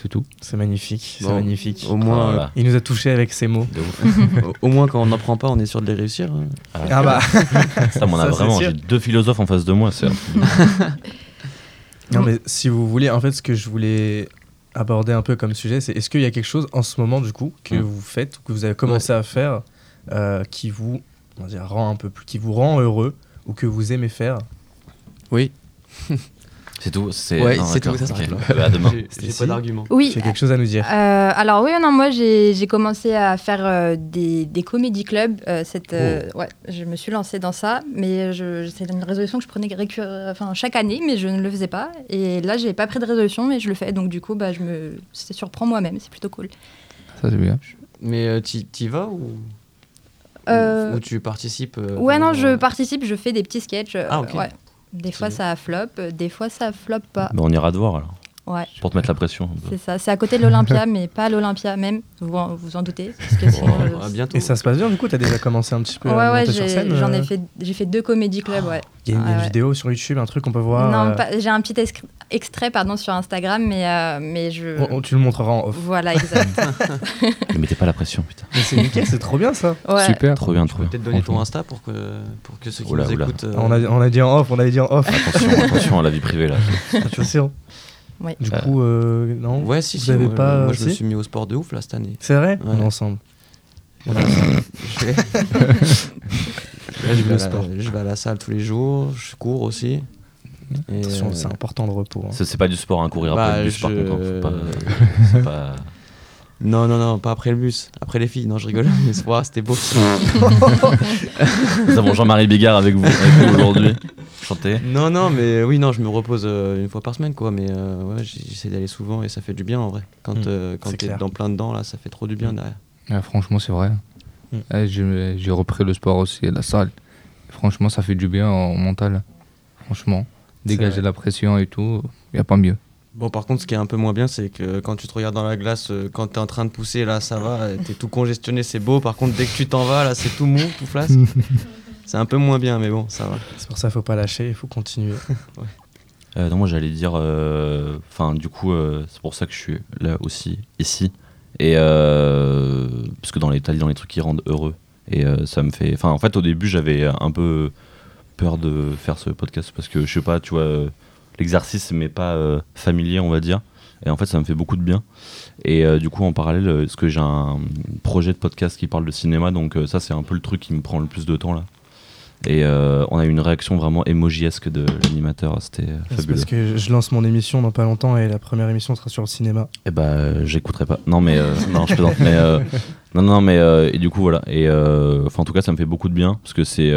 D: C'est tout.
B: c'est magnifique, c'est magnifique.
E: Au moins,
C: Voilà.
B: Il nous a touché avec ses mots.
E: Euh, au moins quand on n'en prend pas, on est sûr de les réussir. hein.
B: Ah bah,
C: Ça, m'en a vraiment. J'ai deux philosophes en face de moi. C'est.
B: Non, mais si vous voulez, en fait, ce que je voulais aborder un peu comme sujet, c'est est-ce qu'il y a quelque chose en ce moment, du coup, que
C: Mm.
B: vous faites, ou que vous avez commencé à faire, euh, qui vous, on va dire, rend un peu plus, qui vous rend heureux, ou que vous aimez faire?
E: Oui,
C: C'est tout C'est
E: Ouais, c'est tout, ça s'arrête
C: ok.
E: là.
C: Bah, demain.
E: j'ai j'ai pas d'argument.
A: Oui.
B: Tu as quelque chose à nous dire
A: Euh, alors oui, non, moi j'ai j'ai commencé à faire euh, des, des comédie clubs. euh, cette, euh, ouais, je me suis lancée dans ça, mais je, c'est une résolution que je prenais récur- enfin, chaque année, mais je ne le faisais pas. Et là, j'ai pas pris de résolution, mais je le fais. Donc du coup, bah, je me surprends moi-même. C'est plutôt cool.
D: Ça, c'est bien.
E: Mais euh, t'y vas ou...
A: Euh,
E: ou tu participes euh,
A: Ouais, non, je participe, je fais des petits sketchs. euh,
E: Ah, ok.
A: ouais. Des fois ça flop, euh, des fois ça flop pas.
C: Bah, on ira te voir alors,
A: Ouais,
C: pour te mettre la pression.
A: c'est ça. C'est à côté de l'Olympia, mais pas à l'Olympia même. Vous en, vous en doutez. Parce que sinon,
E: Oh,
A: euh,
E: bientôt.
B: Et ça se passe bien, du coup, tu as déjà commencé un petit peu
A: Ouais,
B: à
A: ouais,
B: monter sur scène
A: j'en
B: euh,
A: ai fait, j'ai fait deux comédie clubs, ouais.
B: Il y a une,
A: Ah, ouais.
B: vidéo sur YouTube, un truc qu'on peut voir.
A: non,
B: euh,
A: pas- j'ai un petit extrait pardon sur Instagram, mais euh, mais je.
B: on- on- tu le montreras en off.
A: Voilà, exact.
C: Ne mettez pas la pression, putain.
B: Mais c'est nickel, c'est trop bien ça.
A: Ouais.
D: Super.
C: Trop bien, trop bien.
E: Peut-être donner ton. Insta pour que, pour que ceux qui
C: Oula,
E: nous
C: oula.
E: écoutent. euh,
B: On, a, on a dit en off, on avait dit en off.
C: Attention, attention à la vie privée là.
B: Attention.
A: Ouais.
B: Du
C: Euh,
B: coup, euh, non
E: Ouais, si,
B: Vous
E: si.
B: avez
E: moi,
B: pas.
E: moi, je me suis mis au sport de ouf là cette année.
B: C'est vrai
E: Ouais.
B: On est ensemble.
E: Voilà, je, vais... Là, je, vais à
B: sport.
E: la, je vais à la salle tous les jours, je cours aussi.
B: Attention,
E: euh,
B: c'est important le repos. hein.
C: C'est pas du sport, hein, courir
E: Bah,
C: après le bus par contre. hein, faut pas- c'est pas-
E: Non, non, non, pas après le bus. Après les filles, non, je rigole. Mais ouah, c'était beau.
C: Nous avons Jean-Marie Bigard avec vous, aujourd'hui. Chantez.
E: non, non, mais oui, non, je me repose euh, une fois par semaine, quoi. Mais euh, ouais, j'essaie d'aller souvent et ça fait du bien en vrai. Quand,
B: Mm,
E: euh, quand t'es dans plein dedans, là, ça fait trop du bien
B: Mm.
E: derrière.
D: Ouais, franchement, c'est vrai.
B: Mm.
D: Ouais, j'ai j'ai repris le sport aussi, la salle. Franchement, ça fait du bien au mental. Franchement, dégager la pression et tout, il n'y a pas mieux.
E: Bon, par contre, ce qui est un peu moins bien, c'est que quand tu te regardes dans la glace, euh, quand t'es en train de pousser, là, ça va, t'es tout congestionné, c'est beau. Par contre, dès que tu t'en vas, là, c'est tout mou, tout flasque. c'est un peu moins bien, mais bon, ça va.
B: C'est pour ça qu'il faut pas lâcher, il faut continuer.
C: Euh, non, moi j'allais dire. euh, Enfin, du coup, euh, c'est pour ça que je suis là aussi, ici. Et euh, parce que dans les, dans les trucs qui rendent heureux. Et euh, ça me fait. Enfin, en fait, au début, j'avais un peu peur de faire ce podcast parce que je sais pas, tu vois, euh, l'exercice m'est pas euh, familier, on va dire. Et en fait, ça me fait beaucoup de bien. Et euh, du coup, en parallèle, euh, parce que j'ai un projet de podcast qui parle de cinéma, donc euh, ça, c'est un peu le truc qui me prend le plus de temps là. Et on a eu une réaction vraiment émojiesque de l'animateur, c'était fabuleux.
B: parce que je lance mon émission dans pas longtemps et la première émission sera sur le cinéma.
C: Eh bah, j'écouterai pas. Non, mais non, je plaisante. mais non, non, mais et du coup voilà. Et enfin, en tout cas, ça me fait beaucoup de bien parce que c'est,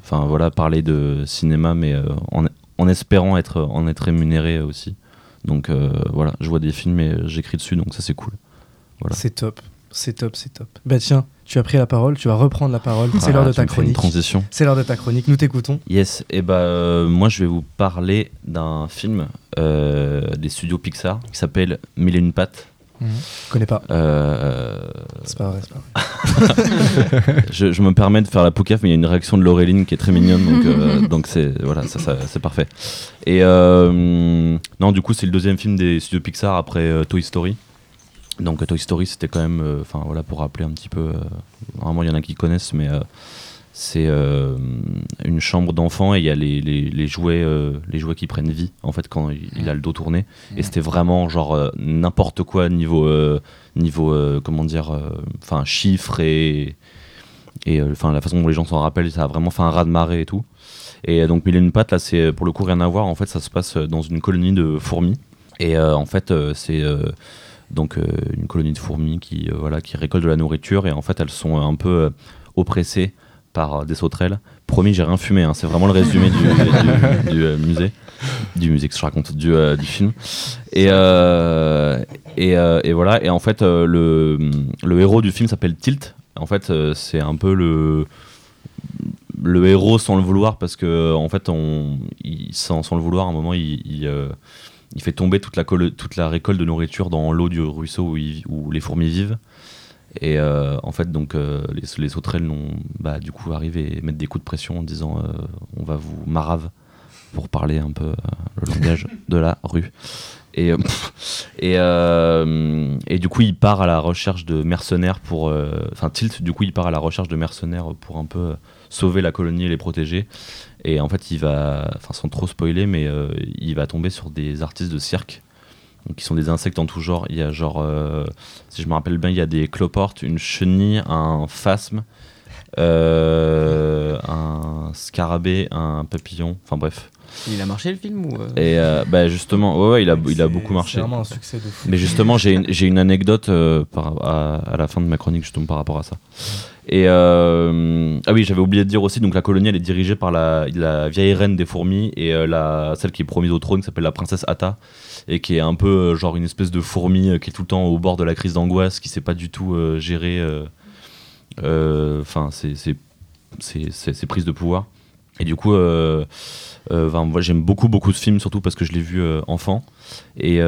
C: enfin voilà, parler de cinéma, mais euh, en, en espérant être en être rémunéré aussi. Donc euh, voilà, je vois des films et j'écris dessus, donc ça c'est cool. Voilà.
B: C'est top, c'est top, c'est top. Bah tiens, tu as pris la parole, tu vas reprendre la parole. C'est l'heure de ta chronique.
C: transition.
B: C'est l'heure de ta chronique, nous t'écoutons.
C: Yes, et bah euh, moi je vais vous parler d'un film euh, des studios Pixar qui s'appelle Mille et une pattes.
B: Je connais pas,
C: Euh,
B: c'est pas vrai. c'est pas vrai.
C: je, je me permets de faire la poucaf, mais il y a une réaction de Laureline qui est très mignonne, donc euh, donc c'est voilà, ça, ça- c'est parfait. Et euh, non, du coup, c'est le deuxième film des studios Pixar après euh, Toy Story. Donc euh, Toy Story, c'était quand même, euh, enfin voilà, pour rappeler un petit peu. euh, vraiment, il y en a qui connaissent, mais euh, c'est euh, une chambre d'enfant et il y a les, les, les jouets, euh, les jouets qui prennent vie en fait quand il, il a le dos tourné. Et c'était vraiment genre euh, n'importe quoi niveau niveau comment dire, enfin chiffres et et enfin la façon dont les gens s'en rappellent, ça a vraiment fait un raz de marée et tout. Et donc Mille et une pattes là, c'est pour le coup rien à voir. En fait, ça se passe dans une colonie de fourmis. Et en fait, c'est donc une colonie de fourmis qui voilà qui récolte de la nourriture et en fait elles sont un peu oppressées par euh, des sauterelles. Promis, j'ai rien fumé. hein, c'est vraiment le résumé du, du- euh, musée, du musée que je raconte, du, euh, film. Et euh, et, euh, et voilà. Et en fait, euh, le le héros du film s'appelle Tilt. En fait, euh, c'est un peu le le héros sans le vouloir parce que en fait on sans, le vouloir à un moment il, il, euh, fait tomber toute la, toute la récolte de nourriture dans l'eau du ruisseau où, où les fourmis vivent et euh, en fait donc euh, les, les sauterelles n'ont bah, du coup arrivé et mettre des coups de pression en disant euh, on va vous marave pour parler un peu le langage de la rue. Et, et, et du coup, il part à la recherche de mercenaires pour. Enfin, Tilt, du coup, il part à la recherche de mercenaires pour un peu sauver la colonie et les protéger. Et en fait, il va. Enfin, sans trop spoiler, mais il va tomber sur des artistes de cirque. Qui sont des insectes en tout genre. Il y a genre. euh, si je me rappelle bien, il y a des cloportes, une chenille, un phasme, euh, scarabée, un papillon. Enfin, bref.
E: Il a marché le film ou euh
C: Et euh, bah, justement, ouais, ouais, il a, il a
B: C'est-
C: beaucoup marché.
B: C'est vraiment un succès de fou.
C: Mais justement, j'ai une, j'ai une anecdote euh, par, à, à la fin de ma chronique justement par rapport à ça. Et euh, ah oui, j'avais oublié de dire aussi, donc la colonie elle est dirigée par la, la vieille reine des fourmis et euh, la, celle qui est promise au trône qui s'appelle la princesse Atta et qui est un peu euh, genre une espèce de fourmi euh, qui est tout le temps au bord de la crise d'angoisse, qui sait pas du tout euh, gérer euh, euh, enfin ses, ses- ses prises de pouvoir. Et du coup, euh, euh, moi j'aime beaucoup beaucoup ce film surtout parce que je l'ai vu euh, enfant. Et,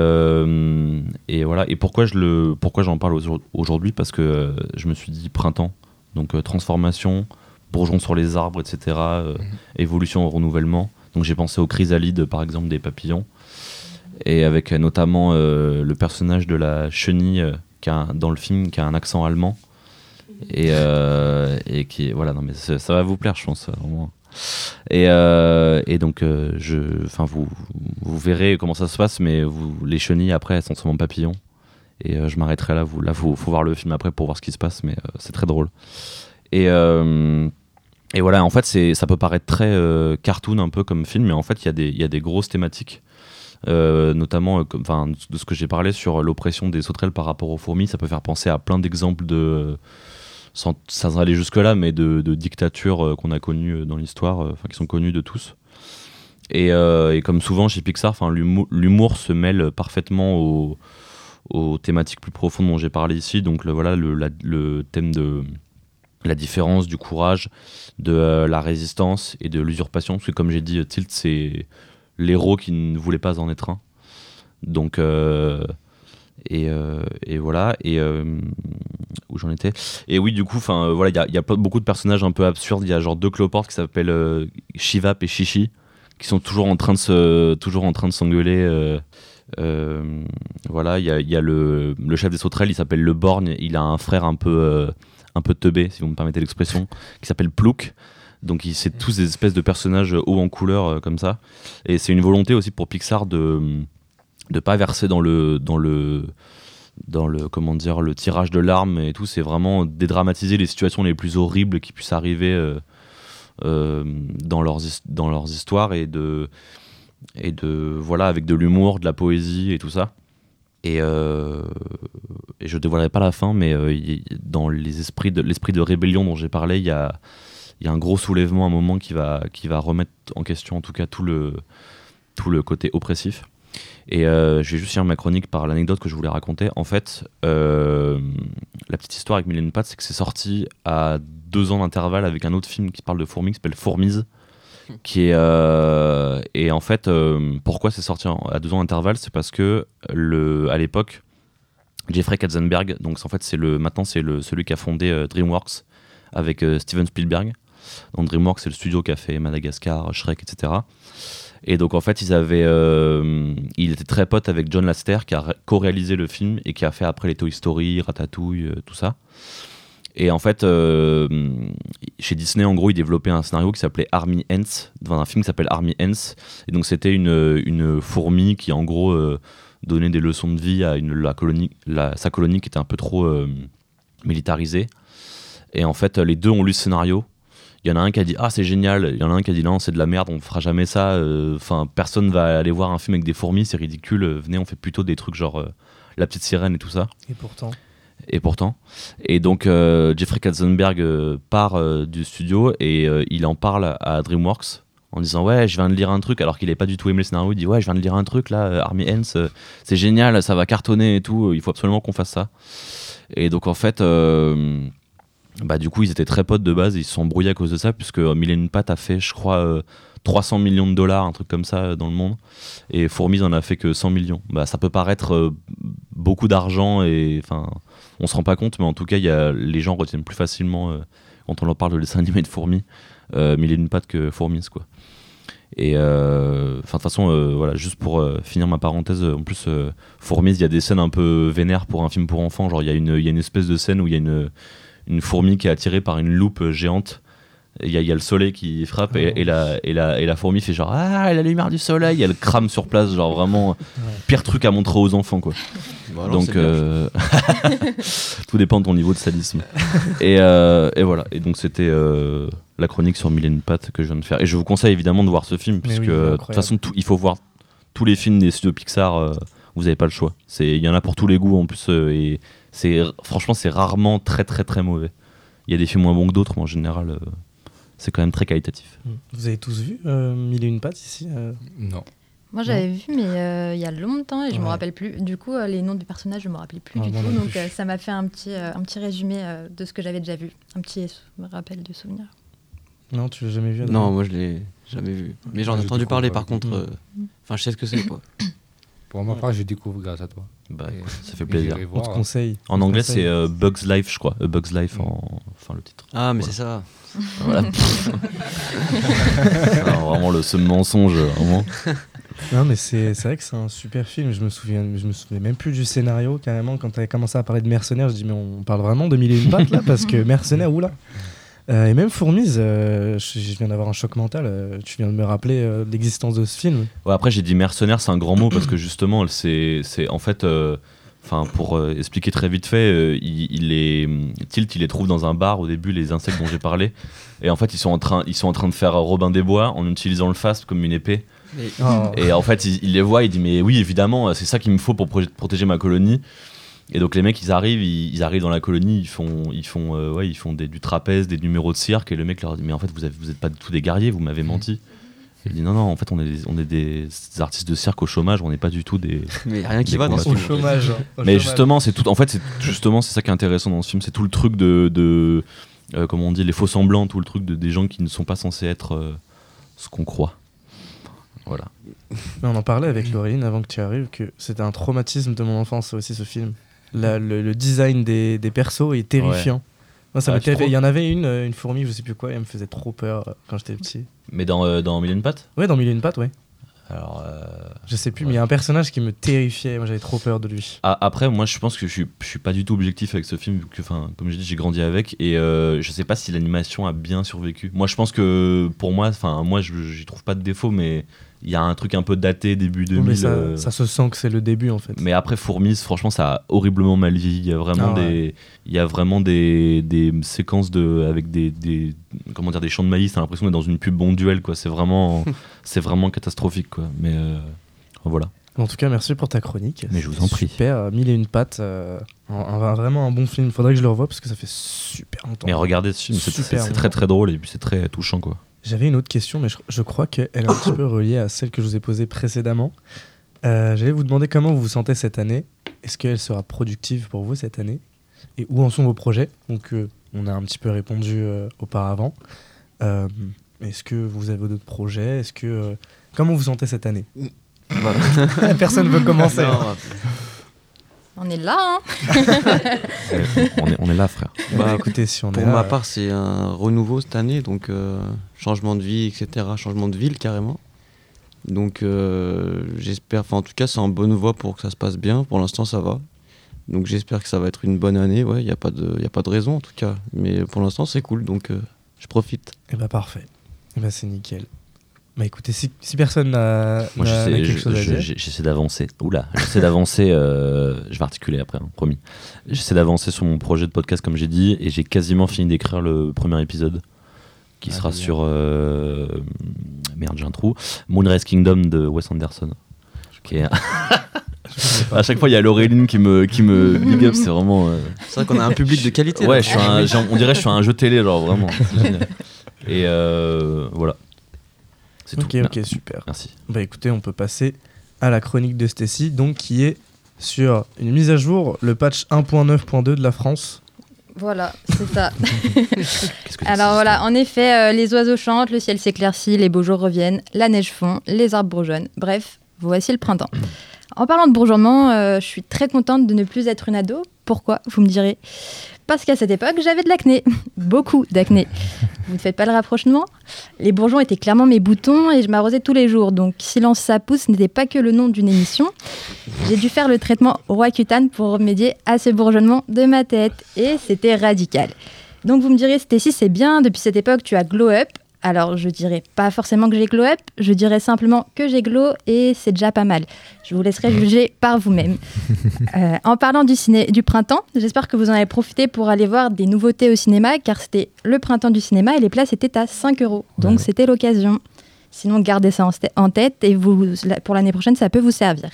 C: et voilà. Et pourquoi je le, pourquoi j'en parle aujourd- aujourd'hui? Parce que je me suis dit printemps, donc transformation, bourgeons sur les arbres, etc. euh, Évolution au renouvellement. Donc j'ai pensé aux chrysalides, par exemple, des papillons. Et avec notamment le personnage de la chenille qui a dans le film qui a un accent allemand. Et, euh, et qui voilà non mais ça, va vous plaire je pense vraiment. Et, euh, et donc, euh, je, enfin, vous, vous verrez comment ça se passe, mais vous, les chenilles après, elles sont sur mon papillon. Et je m'arrêterai là. Vous, là, faut, faut voir le film après pour voir ce qui se passe, mais c'est très drôle. Et, et voilà, en fait, c'est, ça peut paraître très cartoon un peu comme film, mais en fait, il y, a des- il y a des grosses thématiques. Notamment euh, de ce que j'ai parlé sur l'oppression des sauterelles par rapport aux fourmis, ça peut faire penser à plein d'exemples de, sans, sans aller jusque-là, mais de, dictatures euh, qu'on a connues euh, dans l'histoire, euh, enfin qui sont connues de tous. Et, comme souvent chez Pixar, l'humour, se mêle parfaitement aux, thématiques plus profondes dont j'ai parlé ici. Donc voilà le, thème de la différence, du courage, de la résistance et de l'usurpation. Parce que comme j'ai dit, Tilt, c'est l'héros qui ne voulait pas en être un. Donc, et, euh, et voilà. Et euh, où j'en étais Et oui, du coup, enfin, euh, voilà, il y a, beaucoup de personnages un peu absurdes. Il y a genre deux cloportes qui s'appellent Shivap et Shishi, qui sont toujours en train de se, toujours en train de s'engueuler. voilà, il y a, le, chef des sauterelles, il s'appelle Le Borgne. Il a un frère un peu, euh, un peu teubé, si vous me permettez l'expression, qui s'appelle Plouk. Donc, c'est tous des espèces de personnages hauts en couleur comme ça. Et c'est une volonté aussi pour Pixar de de pas verser dans le dans le dans le comment dire le tirage de larmes et tout. C'est vraiment dédramatiser les situations les plus horribles qui puissent arriver euh, euh, dans leurs dans leurs histoires et de et de voilà avec de l'humour de la poésie et tout ça. Et, euh, et je dévoilerai pas la fin mais euh, dans les esprits de l'esprit de rébellion dont j'ai parlé il y a il y a un gros soulèvement à un moment qui va qui va remettre en question en tout cas tout le tout le côté oppressif et euh, je vais juste finir ma chronique par l'anecdote que je voulais raconter. En fait, euh, la petite histoire avec Mylène Pat, c'est que c'est sorti à deux ans d'intervalle avec un autre film qui parle de fourmis, qui s'appelle Fourmise. Qui est, euh, et en fait, pourquoi c'est sorti à deux ans d'intervalle C'est parce que le, à l'époque, Jeffrey Katzenberg, donc en fait, c'est le, maintenant c'est le, celui qui a fondé DreamWorks avec Steven Spielberg. Donc DreamWorks, c'est le studio qui a fait Madagascar, Shrek, etc. Et donc en fait, ils avaient, euh, il était très pote avec John Lasseter qui a ré- co-réalisé le film et qui a fait après les Toy Story, Ratatouille, euh, tout ça. Et en fait, euh, chez Disney, en gros, ils développaient un scénario qui s'appelait Army Ants, enfin, un film qui s'appelle Army Ants. Et donc c'était une, une fourmi qui en gros euh, donnait des leçons de vie à une, la colonie, sa colonie qui était un peu trop militarisée. Et en fait, les deux ont lu ce scénario. Il y en a un qui a dit ah c'est génial, il y en a un qui a dit non c'est de la merde, on fera jamais ça. euh, Enfin personne va aller voir un film avec des fourmis, c'est ridicule. euh, Venez on fait plutôt des trucs genre euh, la petite sirène et tout ça.
B: Et pourtant.
C: Et pourtant. Et donc Jeffrey Katzenberg part du studio et il en parle à DreamWorks en disant ouais je viens de lire un truc alors qu'il n'avait pas du tout aimé le scénario. Il dit ouais je viens de lire un truc là, Army euh, c'est génial, ça va cartonner et tout. Il faut absolument qu'on fasse ça. Et donc en fait. euh, bah, du coup, ils étaient très potes de base et ils se sont embrouillés à cause de ça, puisque euh, Mylène Pat a fait, je crois, euh, 300 millions de dollars, un truc comme ça, euh, dans le monde, et Fourmise en a fait que 100 millions. Bah, ça peut paraître euh, beaucoup d'argent, et enfin, on se rend pas compte, mais en tout cas, y a, les gens retiennent plus facilement, euh, quand on leur parle de dessin animé de Fourmis, euh, Mylène Pat que Fourmise, quoi. Et euh, de toute façon, euh, voilà, juste pour euh, finir ma parenthèse, en plus, euh, Fourmise, il y a des scènes un peu vénères pour un film pour enfants. Genre, il y, une- y a une espèce de scène où il y a une, une fourmi qui est attirée par une loupe géante. Il y, a- il y a le soleil qui frappe et, et la, et, la, et la fourmi fait genre Ah, la lumière du soleil, elle crame sur place, genre vraiment pire truc à montrer aux enfants quoi.
E: Bon,
C: Donc euh, tout dépend de ton niveau de sadisme. et, euh, et voilà, et donc c'était euh, la chronique sur Mille et une pattes que je viens de faire. Et je vous conseille évidemment de voir ce film,
B: Mais
C: puisque
B: oui,
C: de toute façon tout- il faut voir tous les films des studios Pixar, euh, vous n'avez pas le choix. C'est- Il y en a pour tous les goûts en plus, euh, et c'est franchement c'est rarement très très très mauvais. Il y a des films moins bons que d'autres, mais en général euh, c'est quand même très qualitatif.
B: Vous avez tous vu euh, Mille et une pattes ici euh
D: Non.
A: Moi, j'avais vu, mais euh, il y a longtemps et je me
B: Ouais.
A: rappelle plus. Du coup, euh, les noms des personnages, je me rappelais plus
B: Ah,
A: du tout.
B: non
A: Donc, euh, ça m'a fait un petit, euh, un petit résumé euh, de ce que j'avais déjà vu. Un petit rappel de souvenirs.
B: Non, tu l'as jamais vu
E: Non, moi je l'ai jamais vu. Mais j'en ai entendu parler par contre.
B: Mm.
E: euh, Enfin, je sais ce que c'est quoi.
D: Pour ma part, je découvre grâce à toi.
C: Bah, ça fait plaisir.
B: On te conseille.
C: En anglais c'est euh, Bugs Life, je crois. A Bugs Life, en... enfin le titre.
E: Ah, mais
C: Voilà.
E: c'est ça.
C: Voilà. Vraiment le ce mensonge, vraiment.
B: Non, mais c'est vrai que c'est un super film. Je me souviens, je me souviens même plus du scénario carrément. Quand tu as commencé à parler de Mercenaires, je dis mais on parle vraiment de Mille et une pattes là parce que Mercenaires, oula. Euh, et même Fourmise, euh, je, je viens d'avoir un choc mental. euh, tu viens de me rappeler euh, l'existence de ce film.
C: Ouais, après, j'ai dit mercenaire, c'est un grand mot parce que justement, c'est en fait. euh, Enfin, pour euh, expliquer très vite fait, euh, il, il est Tilt, il les trouve dans un bar au début, les insectes dont j'ai parlé, et en fait, ils sont en train, ils sont en train de faire Robin des Bois en utilisant le fast comme une épée.
B: Oh.
C: Et en fait, il, il les voit, il dit mais oui, évidemment, c'est ça qu'il me faut pour protéger ma colonie. Et donc les mecs, ils arrivent, ils, ils arrivent dans la colonie, ils font, ils font, euh, ouais, ils font des, du trapèze, des numéros de cirque, et le mec leur dit mais en fait vous avez, vous êtes pas du tout des guerriers, vous m'avez menti. Il dit non non, en fait on est, des, on est des artistes de cirque au chômage, on n'est pas du tout des.
E: Mais rien qui va dans ce
B: chômage. hein,
C: Mais
B: chômage.
C: justement, c'est tout. En fait, c'est justement c'est ça qui est intéressant dans ce film, c'est tout le truc de, de euh, comment on dit, les faux semblants, tout le truc de des gens qui ne sont pas censés être euh, ce qu'on croit. Voilà.
B: Mais on en parlait avec Laureline avant que tu arrives que c'était un traumatisme de mon enfance aussi ce film. La- le, le design des, des persos est terrifiant. Moi, ça
C: Ah,
B: Il y en avait une, euh, une fourmi, je sais plus quoi, elle me faisait trop peur euh, quand j'étais petit.
C: Mais dans euh, dans Mille et une pattes?
B: Ouais, dans Mille et une pattes, ouais.
C: Alors. euh,
B: Je sais plus,
C: Ouais.
B: mais il y a un personnage qui me terrifiait. Moi, j'avais trop peur de lui.
C: A- Après, moi, je pense que je suis, je suis pas du tout objectif avec ce film, que, comme je dis, j'ai grandi avec, et euh, je sais pas si l'animation a bien survécu. Moi, je pense que, pour moi, enfin, moi, j'y trouve pas de défaut, mais il y a un truc un peu daté début 2000.
B: mais ça,
C: euh,
B: ça se sent que c'est le début, en fait.
C: Mais après, Fourmise, franchement, ça a horriblement mal vieilli. Il y a vraiment
B: Ah ouais.
C: des, il y a vraiment des, des séquences de, avec des, des, comment dire, des champs de maïs. T'as l'impression d'être dans une pub bonduelle, quoi. C'est vraiment, c'est vraiment catastrophique, quoi. Mais euh, voilà.
B: En tout cas, merci pour ta chronique.
C: Mais je vous en prie.
B: Super, euh, Mille et une pattes. euh, un- un- vraiment un bon film. Faudrait que je le revoie parce que ça fait super longtemps.
C: Mais regardez ce film, c'est très très drôle et puis c'est très touchant, quoi.
B: J'avais une autre question, mais je, je crois qu'elle est un petit peu reliée à celle que je vous ai posée précédemment. Euh, J'allais vous demander comment vous vous sentez cette année. Est-ce qu'elle sera productive pour vous cette année? Et où en sont vos projets? Donc, euh, on a un petit peu répondu euh, auparavant. Est-ce que vous avez d'autres projets? Est-ce que comment vous sentez cette année?
E: Voilà.
B: Personne veut commencer.
E: Non.
A: On est là, hein
C: on, est, on est là, frère.
E: bah,
B: Écoutez, si on
E: Pour
B: est là,
E: ma
B: euh,
E: part, c'est un renouveau cette année, donc euh, changement de vie, etc. Changement de ville carrément. Donc euh, j'espère, enfin en tout cas, c'est en bonne voie pour que ça se passe bien. Pour l'instant, ça va. Donc j'espère que ça va être une bonne année. Ouais, il n'y a, pas de- y a pas de raison en tout cas. Mais pour l'instant, c'est cool, donc euh, je profite.
B: eh ben, parfait. Eh ben, c'est nickel. Bah écoutez, si, si personne n'a quelque
C: je-
B: chose à
C: je-
B: dire,
C: j'essaie d'avancer. Oula, j'essaie d'avancer. euh, je vais articuler après, hein, promis. J'essaie d'avancer sur mon projet de podcast, comme j'ai dit, et j'ai quasiment fini d'écrire le premier épisode, qui
E: Ah,
C: sera sur. euh, merde, j'ai un trou. Moonrise Kingdom de Wes Anderson. Qui est- à chaque fois, il y a Laureline qui me, qui me big up, c'est vraiment. euh,
E: C'est vrai qu'on a un public de qualité.
C: Ouais,
E: là.
C: je suis un- j'ai- on dirait que je suis un jeu télé, genre vraiment. Et euh, voilà. C'est
B: Ok,
C: tout.
B: ok, super.
C: Merci.
B: Bah écoutez, on peut passer à la chronique de Stacy, donc qui est sur une mise à jour, le patch 1.9.2 de la France.
A: Voilà, c'est ça. Alors voilà, en effet, euh, les oiseaux chantent, le ciel s'éclaircit, les beaux jours reviennent, la neige fond, les arbres bourgeonnent. Bref, voici le printemps. En parlant de bourgeonnement, euh, je suis très contente de ne plus être une ado, Pourquoi Vous me direz. Parce qu'à cette époque, j'avais de l'acné. Beaucoup d'acné. Vous ne faites pas le rapprochement Les bourgeons étaient clairement mes boutons et je m'arrosais tous les jours. Donc, Silence ça pousse n'était pas que le nom d'une émission. J'ai dû faire le traitement Roaccutane pour remédier à ce bourgeonnement de ma tête. Et c'était radical. Donc, vous me direz, Stécie, c'est bien, depuis cette époque, tu as glow up. Alors, je dirais pas forcément que j'ai glow up, je dirais simplement que j'ai glow et c'est déjà pas mal. Je vous laisserai juger par vous-même. Euh, en parlant du, ciné, du printemps, j'espère que vous en avez profité pour aller voir des nouveautés au cinéma, car c'était le printemps du cinéma et les places étaient à 5 euros. Donc, c'était l'occasion. Sinon, gardez ça en, en tête et vous, pour l'année prochaine, ça peut vous servir.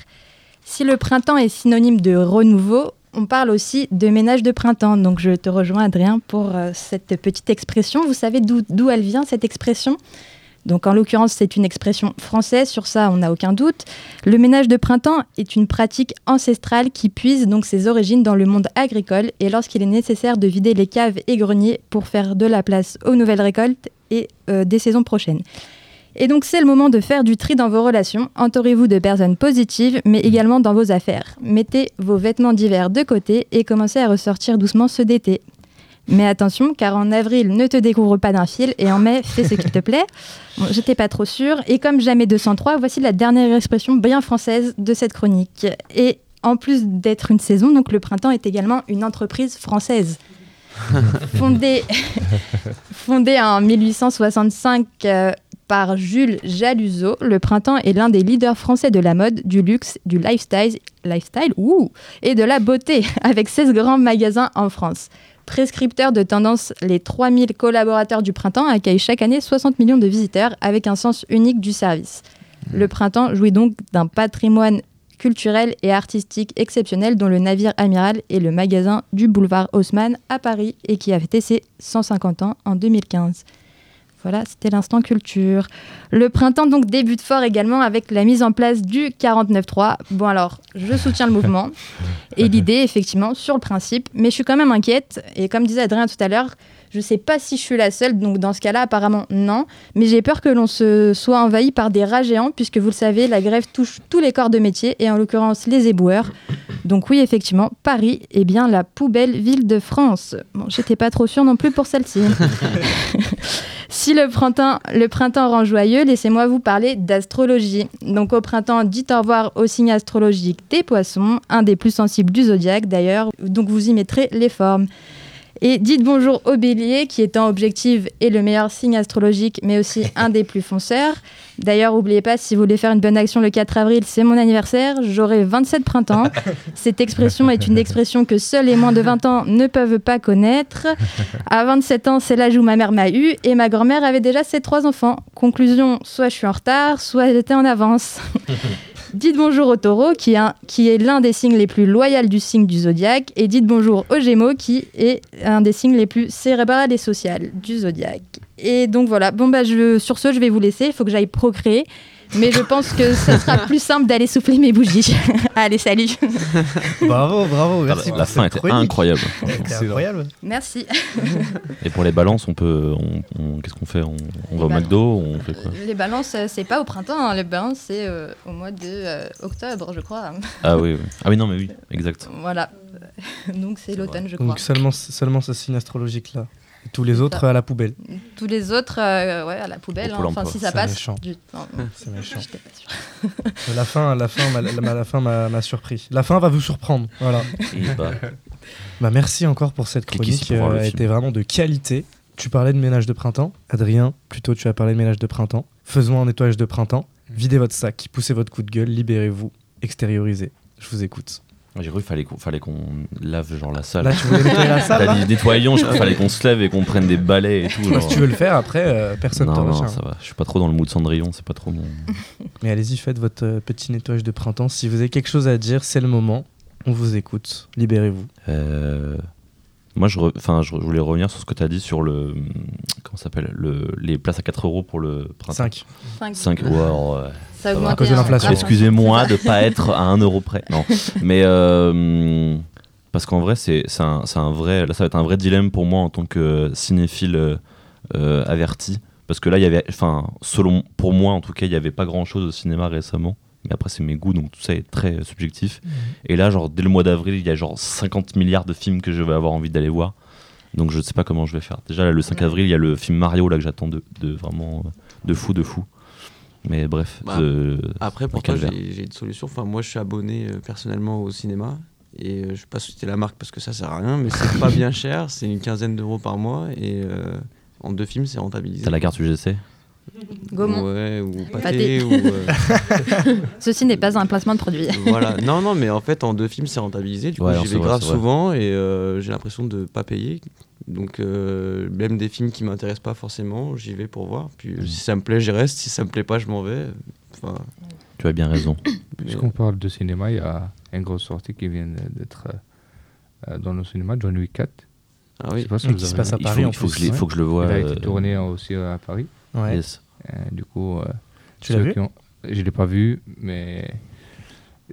A: Si le printemps est synonyme de renouveau, on parle aussi de ménage de printemps. Donc je te rejoins Adrien pour euh, cette petite expression. Vous savez d'où elle vient cette expression? Donc en l'occurrence, c'est une expression française, sur ça on n'a aucun doute. Le ménage de printemps est une pratique ancestrale qui puise donc ses origines dans le monde agricole et lorsqu'il est nécessaire de vider les caves et greniers pour faire de la place aux nouvelles récoltes et euh, des saisons prochaines. Et donc c'est le moment de faire du tri dans vos relations. Entourez-vous de personnes positives, mais également dans vos affaires. Mettez vos vêtements d'hiver de côté et commencez à ressortir doucement ceux d'été. Mais attention, car en avril, ne te découvre pas d'un fil et en mai, fais ce qu'il te plaît. Bon, J'étais pas trop sûre. Et comme jamais 203, voici la dernière expression bien française de cette chronique. Et en plus d'être une saison, donc le printemps est également une entreprise française. fondée, fondée en 1865 par Jules Jaluzo, le printemps est l'un des leaders français de la mode, du luxe, du lifestyle, lifestyle ouh, et de la beauté, avec 16 grands magasins en France. Prescripteur de tendance, les 3000 collaborateurs du printemps accueillent chaque année 60 millions de visiteurs avec un sens unique du service. Le printemps jouit donc d'un patrimoine culturel et artistique exceptionnel dont le navire amiral est le magasin du boulevard Haussmann à Paris et qui a fêté ses 150 ans en 2015. Voilà, c'était l'instant culture. Le printemps donc débute fort également avec la mise en place du 49.3. Bon alors, je soutiens le mouvement et l'idée effectivement sur le principe, mais je suis quand même inquiète et comme disait Adrien tout à l'heure, je ne sais pas si je suis la seule, donc dans ce cas-là apparemment non, mais j'ai peur que l'on se soit envahi par des rats géants puisque vous le savez, la grève touche tous les corps de métier et en l'occurrence les éboueurs. Donc oui, effectivement, Paris est bien la poubelle ville de France. Bon, j'étais pas trop sûre non plus pour celle-ci. Si le printemps, le printemps rend joyeux, laissez-moi vous parler d'astrologie. Donc au printemps, dites au revoir au signe astrologique des poissons, un des plus sensibles du zodiaque d'ailleurs, donc vous y mettrez les formes. Et dites bonjour au bélier, qui étant objectif est le meilleur signe astrologique, mais aussi un des plus fonceurs. D'ailleurs, n'oubliez pas, si vous voulez faire une bonne action le 4 avril, c'est mon anniversaire, j'aurai 27 printemps. Cette expression est une expression que seuls les moins de 20 ans ne peuvent pas connaître. À 27 ans, c'est l'âge où ma mère m'a eu, et ma grand-mère avait déjà ses trois enfants. Conclusion, soit je suis en retard, soit j'étais en avance. Dites bonjour au taureau, qui est, l'un des signes les plus loyaux du signe du zodiaque. Et dites bonjour au gémeaux, qui est un des signes les plus cérébral et social du zodiaque. Et donc voilà, bon bah sur ce, je vais vous laisser. Il faut que j'aille procréer. Mais je pense que ce sera plus simple d'aller souffler mes bougies. Allez, salut.
B: Bravo, bravo, merci.
C: la fin était incroyable.
B: C'était incroyable.
A: Merci.
C: Et pour les balances, on peut, on, on- qu'est-ce qu'on fait? On, on va au McDo, on fait quoi?
A: Les balances, euh, c'est pas au printemps, hein. les balances, c'est euh, au mois de euh, octobre, je crois.
C: Ah oui, oui. Ah oui, non, mais oui, exact.
A: Voilà. Donc c'est l'automne, je crois.
B: Donc seulement, seulement ce signe astrologique là. Tous les autres à la poubelle.
A: Tous les autres, euh, ouais, à la poubelle. Hein. Enfin, si ça
B: C'est
A: passe.
B: méchant.
A: du- non,
B: C'est méchant. La fin, la fin, m'a- la, la fin m'a m'a surpris. La fin va vous surprendre. Voilà.
C: Et bah,
B: Bah merci encore pour cette chronique.
C: voir
B: euh, été vraiment de qualité. Tu parlais de ménage de printemps. Adrien, plutôt tu as parlé de ménage de printemps. Faisons un nettoyage de printemps. Videz votre sac, poussez votre coup de gueule, libérez-vous, extériorisez. Je vous écoute.
C: J'ai cru qu'il fallait qu'on fallait qu'on lave genre la salle.
B: Là, tu voulais nettoyer la salle
C: T'as dit nettoyons, je crois qu'il fallait qu'on se lève et qu'on prenne des balais et tout. Genre.
B: Si tu veux le faire, après, euh, personne
C: non,
B: t'en
C: non,
B: retient.
C: ça va. Je suis pas trop dans le mood Cendrillon, c'est pas trop mon.
B: Mais allez-y, faites votre euh, petit nettoyage de printemps. Si vous avez quelque chose à dire, c'est le moment. On vous écoute. Libérez-vous.
C: Euh, Moi, je, re- enfin, je, je voulais revenir sur ce que tu as dit sur le. Comment ça s'appelle le... Les places à 4 euros pour le printemps.
B: 5.
A: Cinq.
C: 5
A: Ça a
C: va.
B: À cause de l'inflation.
C: Excusez-moi de pas être à 1 euro près. Non. Mais. euh, parce qu'en vrai, c'est c'est un, un vrai. Là, ça va être un vrai dilemme pour moi en tant que cinéphile euh, euh, averti. Parce que là, il y avait. Enfin, selon. Pour moi, en tout cas, il n'y avait pas grand chose au cinéma récemment. Mais après, c'est mes goûts, donc tout ça est très euh, subjectif. Et là, genre, dès le mois d'avril, il y a genre 50 milliards de films que je vais avoir envie d'aller voir. Donc je sais pas comment je vais faire. Déjà, là, le 5 avril, il y a le film Mario là que j'attends de, de vraiment euh, de fou, de fou. Mais bref.
E: Bah, Après, pour toi, j'ai j'ai une solution. Enfin, moi, je suis abonné euh, personnellement au cinéma. Et euh, je vais pas citer la marque parce que ça sert à rien, mais c'est pas bien cher. C'est une quinzaine d'euros par mois. Et euh, en deux films, c'est rentabilisé.
C: T'as la carte UGC
A: Gaumont.
E: Ouais, ou
A: Pâté.
E: pâté. ou, euh,
A: Ceci n'est pas un placement de produit.
E: voilà. Non, non, mais en fait, en deux films, c'est rentabilisé. Du coup,
C: Ouais,
E: j'y vais
C: vrai,
E: grave souvent et euh, j'ai l'impression de pas payer. Donc, euh, même des films qui m'intéressent pas forcément, j'y vais pour voir. Puis,
C: Mm.
E: si ça me plaît, j'y reste. Si ça me plaît pas, je m'en vais. Enfin,
C: Tu as bien raison.
D: Puisqu'on parle de cinéma, il y a une grosse sortie qui vient d'être euh, dans le cinéma, John Wick 4.
E: ah
D: Je
E: oui.
D: sais pas si
B: Qui se passe à
D: vu.
C: Il faut,
B: Paris, en
C: il faut que je, l'ai-
B: ouais.
C: faut que je le vois.
D: Il a été tourné aussi à Paris.
B: Ouais.
C: yes.
D: Euh, du coup, euh,
B: Tu l'as vu?
D: ont- Je l'ai pas vu, mais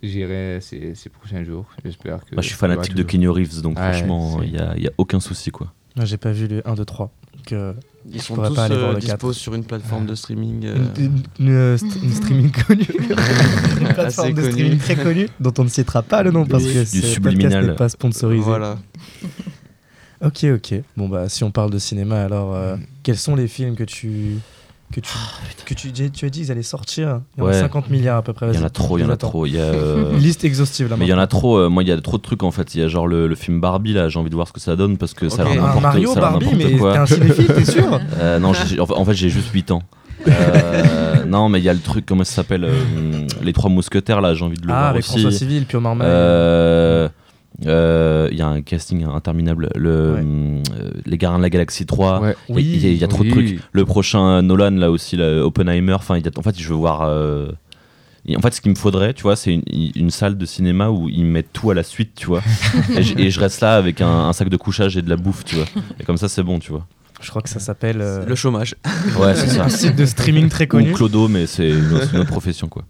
D: j'irai ces, ces prochains jours. J'espère que.
C: Moi, je suis fanatique de Kenny Reeves, donc
D: Ouais,
C: franchement,
D: c'est-
C: il y a, il y a aucun souci quoi.
B: J'ai pas vu le 1, 2, 3. Donc, euh,
E: Ils sont tous
B: pas aller voir
E: euh,
B: le
E: dispo
B: 4.
E: sur une plateforme de streaming. euh,
B: une, une- une, st- une streaming connue. une plateforme
E: Assez
B: de streaming très connue, dont on ne citera pas le nom parce que ce podcast
C: subliminal.
B: n'est pas sponsorisé.
E: Voilà.
B: Ok, ok. Bon, bah, si on parle de cinéma, alors, euh, quels sont les films que tu. Que tu, que tu, tu as dit qu'ils allaient sortir Il y en a
C: Ouais.
B: 50 milliards à peu près.
C: Il y en a trop, il y en a trop. Il y a, euh,
B: Une liste exhaustive là
C: Mais il y en a trop, euh, moi il y a trop de trucs en fait. Il y a genre le, le film Barbie là, j'ai envie de voir ce que ça donne parce que ça a l'air n'importe
B: Mario,
C: ça
B: Barbie, mais
C: quoi.
B: t'es un cinéphile, t'es sûr
C: non, en fait- en fait j'ai juste 8 ans. Euh, non, mais il y a le truc, comment ça s'appelle euh, Les Trois Mousquetaires là, j'ai envie de le
B: Ah,
C: voir
B: avec
C: aussi.
B: François Civil, Pio Marmaille.
C: Euh, euh, Il y a un casting interminable. Le,
B: Ouais.
C: euh, les Gardiens de la Galaxie 3.
D: Ouais.
C: Il y a- y, y trop de trucs. Le prochain Nolan là aussi, là, Oppenheimer. Enfin, il y a- en fait, je veux voir. euh, En fait, ce qu'il me faudrait, tu vois, c'est une, une salle de cinéma où ils mettent tout à la suite, tu vois. et, je, et je reste là avec un, un sac de couchage et de la bouffe, tu vois. Et comme ça, c'est bon, tu vois.
B: Je crois que ça s'appelle. euh,
E: Le chômage.
C: Ouais, c'est ça.
B: un site de streaming très
C: Ou
B: connu.
C: Clodo, mais c'est une, autre- une autre profession, quoi.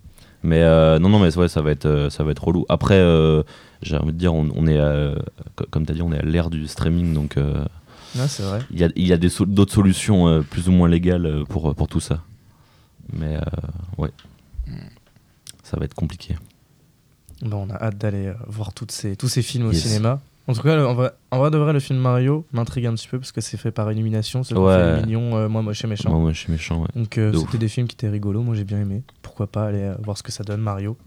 C: Mais euh, non, non, mais ouais, ça va être, euh, ça va être relou. Après, euh, j'ai envie de dire, on, on est, à- co- comme tu as dit, on est à l'ère du streaming, donc euh,
B: Ouais, c'est vrai.
C: il y a, il y a d'autres solutions euh, plus ou moins légales euh, pour, pour tout ça. Mais euh, ouais, ça va être compliqué.
B: Bon, on a hâte d'aller euh, voir toutes ces, tous ces films au
C: Yes.
B: cinéma. En tout cas, le- en vrai, en vrai de vrai, le film Mario m'intrigue un petit peu parce que c'est fait par Illumination, c'est
C: Ouais.
B: mignons, euh, moi moche et méchant.
C: Moi, moi, je suis méchant, ouais.
B: Donc euh,
C: De
B: c'était
C: ouf.
B: des films qui étaient rigolos, moi j'ai bien aimé. Pourquoi pas aller euh, voir ce que ça donne Mario.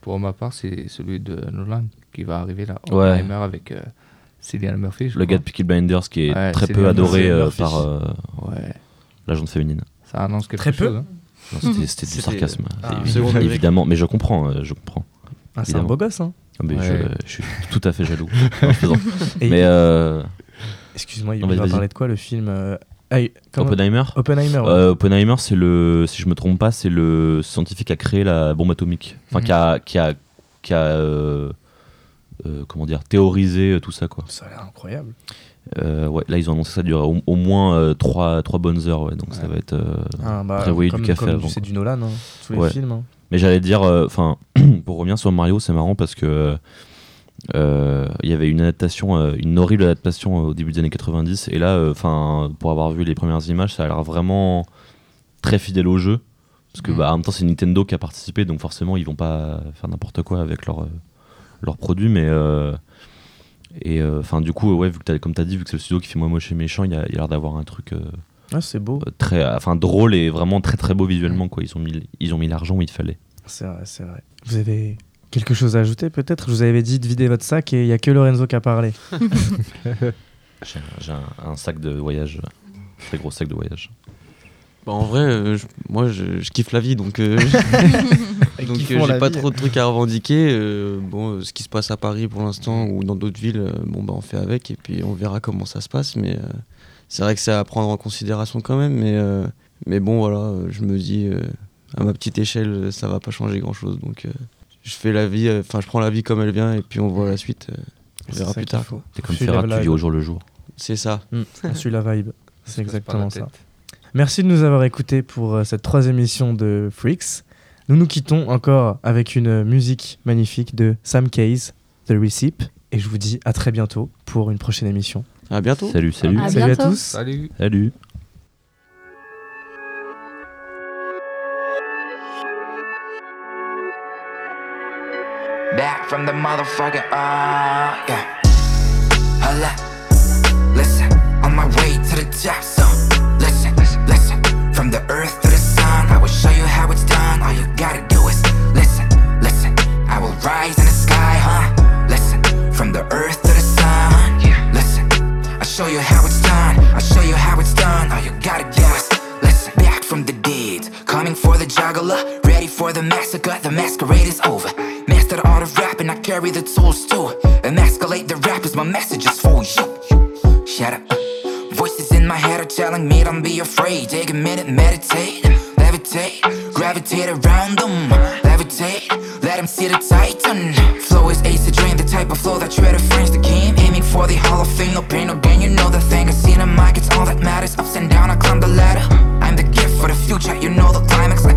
D: Pour ma part, c'est celui de Nolan qui va arriver là.
C: Ouais.
D: Avec euh, Cillian Murphy. je
C: Le
D: crois.
C: gars de Peaky Blinders qui est
D: Ouais,
C: très peu adoré euh, par euh,
D: Ouais.
C: la gente féminine.
D: Ça annonce quelque
B: Très peu
D: chose. hein.
C: Non, C'était c'était du sarcasme.
B: Ah,
C: évidemment, mais je comprends, euh, je comprends.
B: Ah, c'est un beau gosse, hein
C: mais
D: Ouais.
C: je, je suis tout à fait jaloux. Non, mais euh,
B: Excuse-moi, il va parler de quoi le film euh, ah,
C: Oppenheimer
B: Oppenheimer. ouais.
C: Euh, Oppenheimer, c'est le, si je me trompe pas, c'est le scientifique qui a créé la bombe atomique. Enfin,
D: Mhm.
C: qui a, qui a, qui a euh, euh, comment dire, théorisé tout ça, quoi.
B: Ça a l'air incroyable.
C: Euh, ouais, là, ils ont annoncé que ça durerait au, au moins euh, trois, trois bonnes heures, ouais, donc ça va être. euh,
B: Ah, bah,
C: Prévoyez du
B: comme-
C: café
B: comme
C: avant,
B: C'est du Nolan, hein, tous les films. hein.
C: Mais j'allais dire, euh, enfin, pour revenir sur Mario, c'est marrant parce que euh, il y avait une adaptation, euh, une horrible adaptation euh, au début des années 90, et là, enfin, pour avoir vu les premières images, ça a l'air vraiment très fidèle au jeu. Parce que,
D: Mhm.
C: bah, en même temps, c'est Nintendo qui a participé, donc forcément, ils vont pas faire n'importe quoi avec leurs leur produits, mais. euh, et enfin, du coup, ouais, vu que t'as- comme tu as dit, vu que c'est le studio qui fait moi moche et méchant, il y a, l'air d'avoir un truc euh,
B: Ah, c'est beau.
C: très, enfin, drôle et vraiment très très beau visuellement, quoi. Ils ont mis, ils ont mis l'argent où il fallait.
B: C'est vrai, c'est vrai. Vous avez quelque chose à ajouter peut-être? Je vous avais dit de vider votre sac et il y a que Lorenzo qui a parlé.
C: J'ai un, j'ai un- un sac de voyage, un très gros sac de voyage.
E: Bah, en vrai, euh, je- moi je, je kiffe la vie donc, euh, donc euh, j'ai pas
B: vie.
E: trop de trucs à revendiquer. euh, bon, euh, ce qui se passe à Paris pour l'instant ou dans d'autres villes, euh, bon bah on fait avec et puis on verra comment ça se passe. Mais euh, c'est vrai que c'est à prendre en considération quand même. Mais, euh, mais bon, voilà, je me dis euh, à ma petite échelle, ça va pas changer grand chose. Donc euh, je fais la vie, enfin je prends la vie comme elle vient et puis on voit la suite. euh, on
B: C'est
E: verra plus tard.
C: T'es comme
B: Suis
C: Ferrat,
B: la
C: tu vis au jour le jour.
E: C'est ça.
B: Mm, on suit la vibe. C'est exactement ça. Merci de nous avoir écoutés pour euh, cette troisième émission de Freaks. Nous nous quittons encore avec une musique magnifique de Sam Case, The Receipt. Et je vous dis à très bientôt pour une prochaine émission.
E: À bientôt.
C: Salut, salut.
A: À
B: Salut à tous.
D: Salut.
C: Salut.
G: from the motherfucking ah, yeah. Holla, listen, on my way to the top, so listen, listen, from the earth to the sun, I will show you how it's done. All you gotta do show you how it's done. I'll show you how it's done. All you gotta do is listen. Back from the dead, coming for the juggler, ready for the massacre. The masquerade is over. Mastered all the art of I carry the tools too. Emasculate the rappers, my message is for you. Shut up. Voices in my head are telling me don't be afraid. Take a minute, meditate, levitate, gravitate around them, levitate. Let them see the titan. Flow is ace to drain, the type of flow that try to for the Hall of Fame, no pain, no gain. You know the thing. I see the mic, it's all that matters. Ups and down, I climb the ladder. I'm the gift for the future, you know the climax.